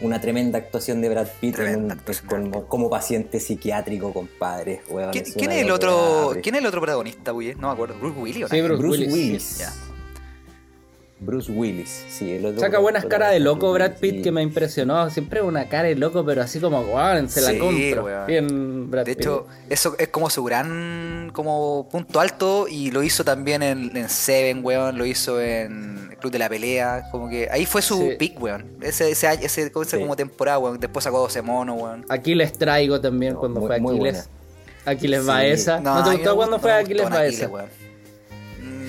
Speaker 2: Una tremenda actuación de Brad Pitt en un-
Speaker 4: Brad
Speaker 2: como, como paciente psiquiátrico, compadre. weón,
Speaker 4: ¿Quién,
Speaker 2: es
Speaker 4: quién es el otro, ¿Quién es el otro protagonista? No me acuerdo. ¿Bruce Willis o no?
Speaker 3: Sí, Bruce,
Speaker 2: Bruce
Speaker 3: Willis.
Speaker 2: Willis.
Speaker 4: Ya.
Speaker 2: Bruce Willis, sí. El otro
Speaker 3: Saca buenas caras de loco Brad Pitt que me impresionó. Siempre una cara de loco, pero así como, wow, se la
Speaker 4: Sí,
Speaker 3: compro.
Speaker 4: weón.
Speaker 3: Bien, Brad
Speaker 4: De
Speaker 3: Pitt.
Speaker 4: hecho, eso es como su gran como punto alto y lo hizo también en, en Seven, weón, lo hizo en el Club de la Pelea, como que ahí fue su
Speaker 3: Sí.
Speaker 4: pick, weón. Ese, ese, como temporada, weón. Después sacó 12 mono, weón.
Speaker 3: Aquí les traigo también
Speaker 2: No,
Speaker 3: cuando
Speaker 2: muy-
Speaker 3: fue Aquiles. Aquiles
Speaker 2: Sí.
Speaker 3: Baeza. ¿No,
Speaker 4: a
Speaker 3: te gustó cuando fue Aquiles Baeza?
Speaker 4: Aquiles, weón.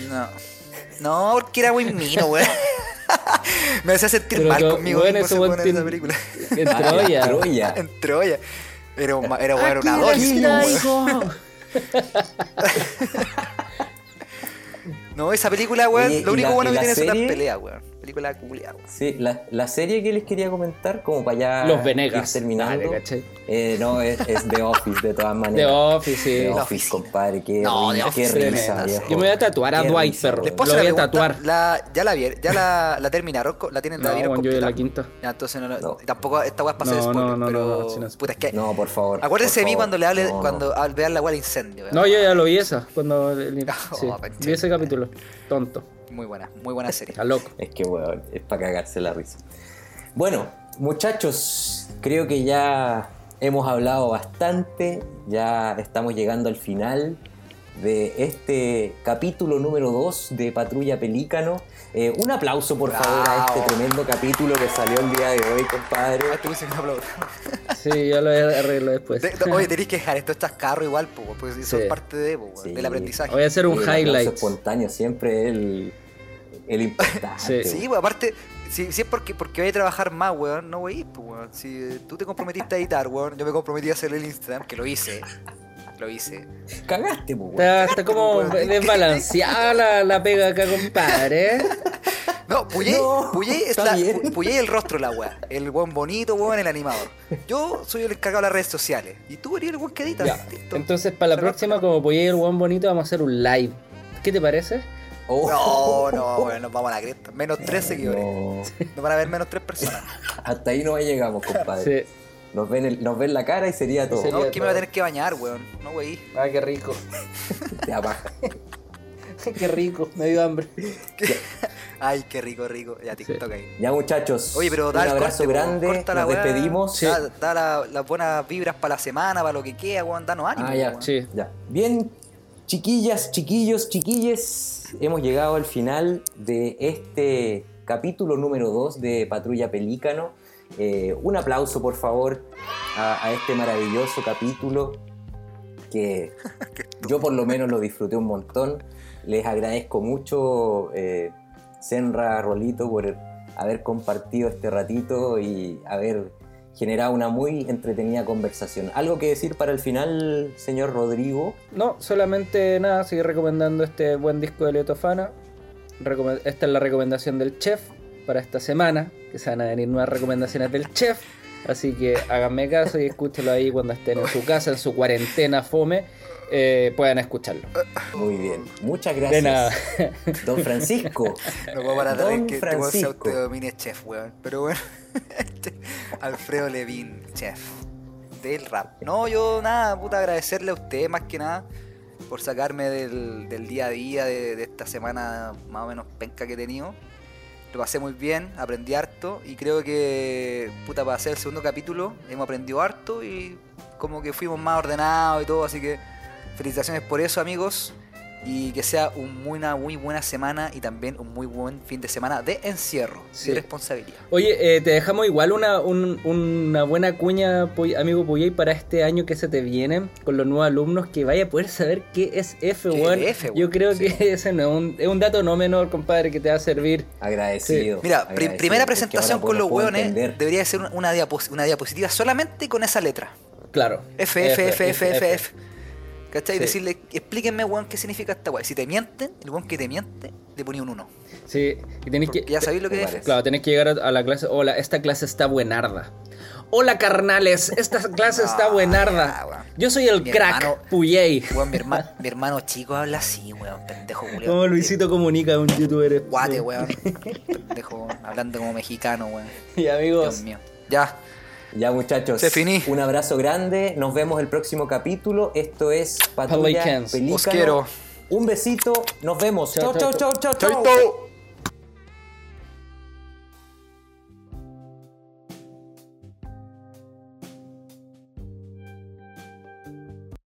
Speaker 4: No. No, porque era muy mino, weón. me hacía sentir
Speaker 3: Pero
Speaker 4: mal
Speaker 3: que,
Speaker 4: conmigo
Speaker 3: weón,
Speaker 4: mismo en esa película.
Speaker 3: En Troya.
Speaker 2: en Troya.
Speaker 4: en Troya. Era, un era, weón, una
Speaker 3: Aquí.
Speaker 4: No, esa película, weón,
Speaker 2: Oye,
Speaker 4: lo
Speaker 2: ¿y
Speaker 4: único
Speaker 2: la-
Speaker 4: bueno que tiene es una pelea, weón. Película culia, weón.
Speaker 2: Sí, la, la serie que les quería comentar, como para allá
Speaker 3: Los Venegas.
Speaker 2: ir terminando. Eh, no, es, es The Office, de todas
Speaker 3: The
Speaker 2: maneras.
Speaker 3: Office, sí.
Speaker 2: The
Speaker 4: La
Speaker 2: Office, compadre, qué,
Speaker 4: No, The
Speaker 2: qué
Speaker 4: Office
Speaker 2: risa, viejo.
Speaker 3: Yo me voy a tatuar a
Speaker 2: Qué
Speaker 3: Dwight,
Speaker 2: risa,
Speaker 3: perro.
Speaker 4: Después
Speaker 3: Lo voy
Speaker 4: la
Speaker 3: a tatuar.
Speaker 4: La, ya la ya la, la terminaron, la tienen la
Speaker 3: No,
Speaker 4: vieron
Speaker 3: yo la
Speaker 4: completa?
Speaker 3: quinta.
Speaker 4: Ya, entonces no, no,
Speaker 2: No.
Speaker 4: tampoco esta weá es para hacer
Speaker 3: No,
Speaker 4: spoiler,
Speaker 3: no, no,
Speaker 4: pero
Speaker 3: no, no, si no es-
Speaker 4: puta, es que
Speaker 2: No, por favor.
Speaker 4: acuérdense
Speaker 2: por
Speaker 4: de mí
Speaker 2: favor.
Speaker 4: cuando le hable cuando al vean la weá del incendio.
Speaker 3: No, yo ya lo vi esa. Cuando.
Speaker 4: Oh,
Speaker 3: vi ese capítulo. Tonto.
Speaker 4: Muy buena, muy buena serie.
Speaker 3: Está loco.
Speaker 2: Es que, weón, es para cagarse la risa. Bueno, muchachos, creo que ya hemos hablado bastante. Ya estamos llegando al final de este capítulo número 2 de Patrulla Pelícano. Eh, un aplauso, por favor, a este
Speaker 4: Bravo.
Speaker 2: tremendo capítulo que salió el día de hoy, compadre.
Speaker 4: Ah, te puse un aplauso.
Speaker 3: Sí, yo lo arreglo después.
Speaker 4: De- Oye, tenéis que dejar esto estas carros igual, po, porque son
Speaker 3: Sí.
Speaker 4: parte de, po,
Speaker 2: Sí.
Speaker 4: del aprendizaje.
Speaker 3: Voy a hacer un
Speaker 2: aplauso
Speaker 3: highlight.
Speaker 2: espontáneo siempre el, el importante.
Speaker 3: Sí.
Speaker 4: Sí, aparte, si, si es porque, porque voy a trabajar más, weón, no voy a ir, pues, weón. Si eh, tú te comprometiste a editar, weón, yo me comprometí a hacer el Instagram, que lo hice. Lo hice.
Speaker 2: Cagaste, pues, weón.
Speaker 3: Está, está como desbalanceada la, la pega acá, compadre. ¿eh?
Speaker 4: No, Puyé,
Speaker 2: No,
Speaker 4: Puyé. Pu- Puyé es el rostro la weá. El weón bonito, weón, el animador. Yo soy el encargado de las redes sociales. Y tú eres el weón que edita.
Speaker 3: Ya.
Speaker 4: Listo.
Speaker 3: Entonces, para la próxima, como apoyé el buen bonito, vamos a hacer un live. ¿Qué te parece?
Speaker 2: Oh.
Speaker 4: No, no, weón, nos vamos a la cresta. Menos tres seguidores.
Speaker 2: No.
Speaker 4: Nos van a ver menos tres personas.
Speaker 2: Hasta ahí no llegamos, compadre.
Speaker 3: Sí.
Speaker 2: Nos, ven el- nos ven la cara y sería todo.
Speaker 3: Sería
Speaker 4: No, es que me voy a tener que bañar, weón. No, wey.
Speaker 3: Ah, qué rico.
Speaker 2: Te da paja.
Speaker 3: qué rico. Me dio hambre.
Speaker 4: Ay, qué rico, rico. Ya, TikTok ahí.
Speaker 2: Ya muchachos,
Speaker 4: Oye, pero
Speaker 2: un
Speaker 4: da
Speaker 2: abrazo
Speaker 4: corte,
Speaker 2: grande,
Speaker 4: Corta la
Speaker 2: nos despedimos.
Speaker 4: Da, da la- las buenas vibras para la semana, para lo que queda, weón. Danos ánimo,
Speaker 2: Ah, ya,
Speaker 4: weón.
Speaker 3: Sí.
Speaker 2: ya. Bien, chiquillas, chiquillos, chiquilles, hemos llegado al final de este capítulo número 2 de Patrulla Pelícano. Eh, un aplauso, por favor, a, a este maravilloso capítulo que yo por lo menos lo disfruté un montón. Les agradezco mucho, eh, Senra, Rolito, por haber compartido este ratito y haber generado una muy entretenida conversación. ¿Algo que decir para el final, señor Rodrigo?
Speaker 3: No, solamente nada, seguir recomendando este buen disco de Leotofana. Esta es la recomendación del chef para esta semana, que se van a venir nuevas recomendaciones del chef. Así que háganme caso y escúchelo ahí cuando estén en su casa, en su cuarentena fome, eh, puedan escucharlo.
Speaker 2: Muy bien, muchas
Speaker 3: De
Speaker 2: gracias.
Speaker 3: nada.
Speaker 2: Don Francisco.
Speaker 4: No puedo parar de
Speaker 2: Don
Speaker 4: que este
Speaker 2: Francisco.
Speaker 4: autodomine chef, weón. Pero bueno, este, Alfredo Levin, chef del rap. No, yo nada, puta, agradecerle a usted más que nada por sacarme del, del día a día de, de esta semana más o menos penca que he tenido. Lo pasé muy bien, aprendí harto y creo que, puta, para hacer el segundo capítulo hemos aprendido harto y como que fuimos más ordenados y todo, así que felicitaciones por eso, amigos. Y que sea un muy- una muy buena semana y también un muy buen fin de semana de encierro
Speaker 3: Sí.
Speaker 4: y responsabilidad.
Speaker 3: Oye, eh, te dejamos igual una, un- una buena cuña, amigo Puyey, para este año que se te viene con los nuevos alumnos, que vaya a poder saber qué es F,
Speaker 4: ¿Qué
Speaker 3: weón.
Speaker 4: es F,
Speaker 3: Yo
Speaker 4: weón?
Speaker 3: creo
Speaker 4: Sí.
Speaker 3: que ese no es un, es un dato no menor, compadre, que te va a servir.
Speaker 2: Agradecido.
Speaker 4: Mira,
Speaker 2: agradecido,
Speaker 4: primera presentación
Speaker 2: ahora
Speaker 4: con los hueones
Speaker 2: entender.
Speaker 4: debería ser una, una diapos- una diapositiva solamente con esa letra.
Speaker 3: Claro.
Speaker 4: F, F, F, F, F, F. ¿Cachai?
Speaker 3: Sí.
Speaker 4: Decirle, explíquenme, weón, qué significa esta weá. Si te mienten, el weón que te miente, le ponía un 1.
Speaker 3: Sí, y tenéis que...
Speaker 4: Ya sabéis lo que es.
Speaker 3: Claro, tenés que llegar a, la clase. Hola, esta clase está buenarda. Hola, carnales, esta clase está
Speaker 4: No,
Speaker 3: buenarda. Yo soy el
Speaker 4: Mi
Speaker 3: crack,
Speaker 4: hermano-
Speaker 3: Puyey.
Speaker 4: Weón, mi, herma- mi hermano chico habla así, weón, pendejo, culiao.
Speaker 3: Como Luisito comunica, un youtuber.
Speaker 4: Guate, weón. Pendejo, hablando como mexicano, weón.
Speaker 3: Y amigos,
Speaker 4: Dios mío. Ya.
Speaker 2: Ya muchachos,
Speaker 4: Se finí.
Speaker 2: un abrazo grande, nos vemos el próximo capítulo. Esto es Patrulla
Speaker 3: Pelicans.
Speaker 2: Pelícano.
Speaker 4: Os quiero.
Speaker 2: Un besito, nos vemos.
Speaker 3: Chao,
Speaker 2: Chau, chau,
Speaker 3: chao,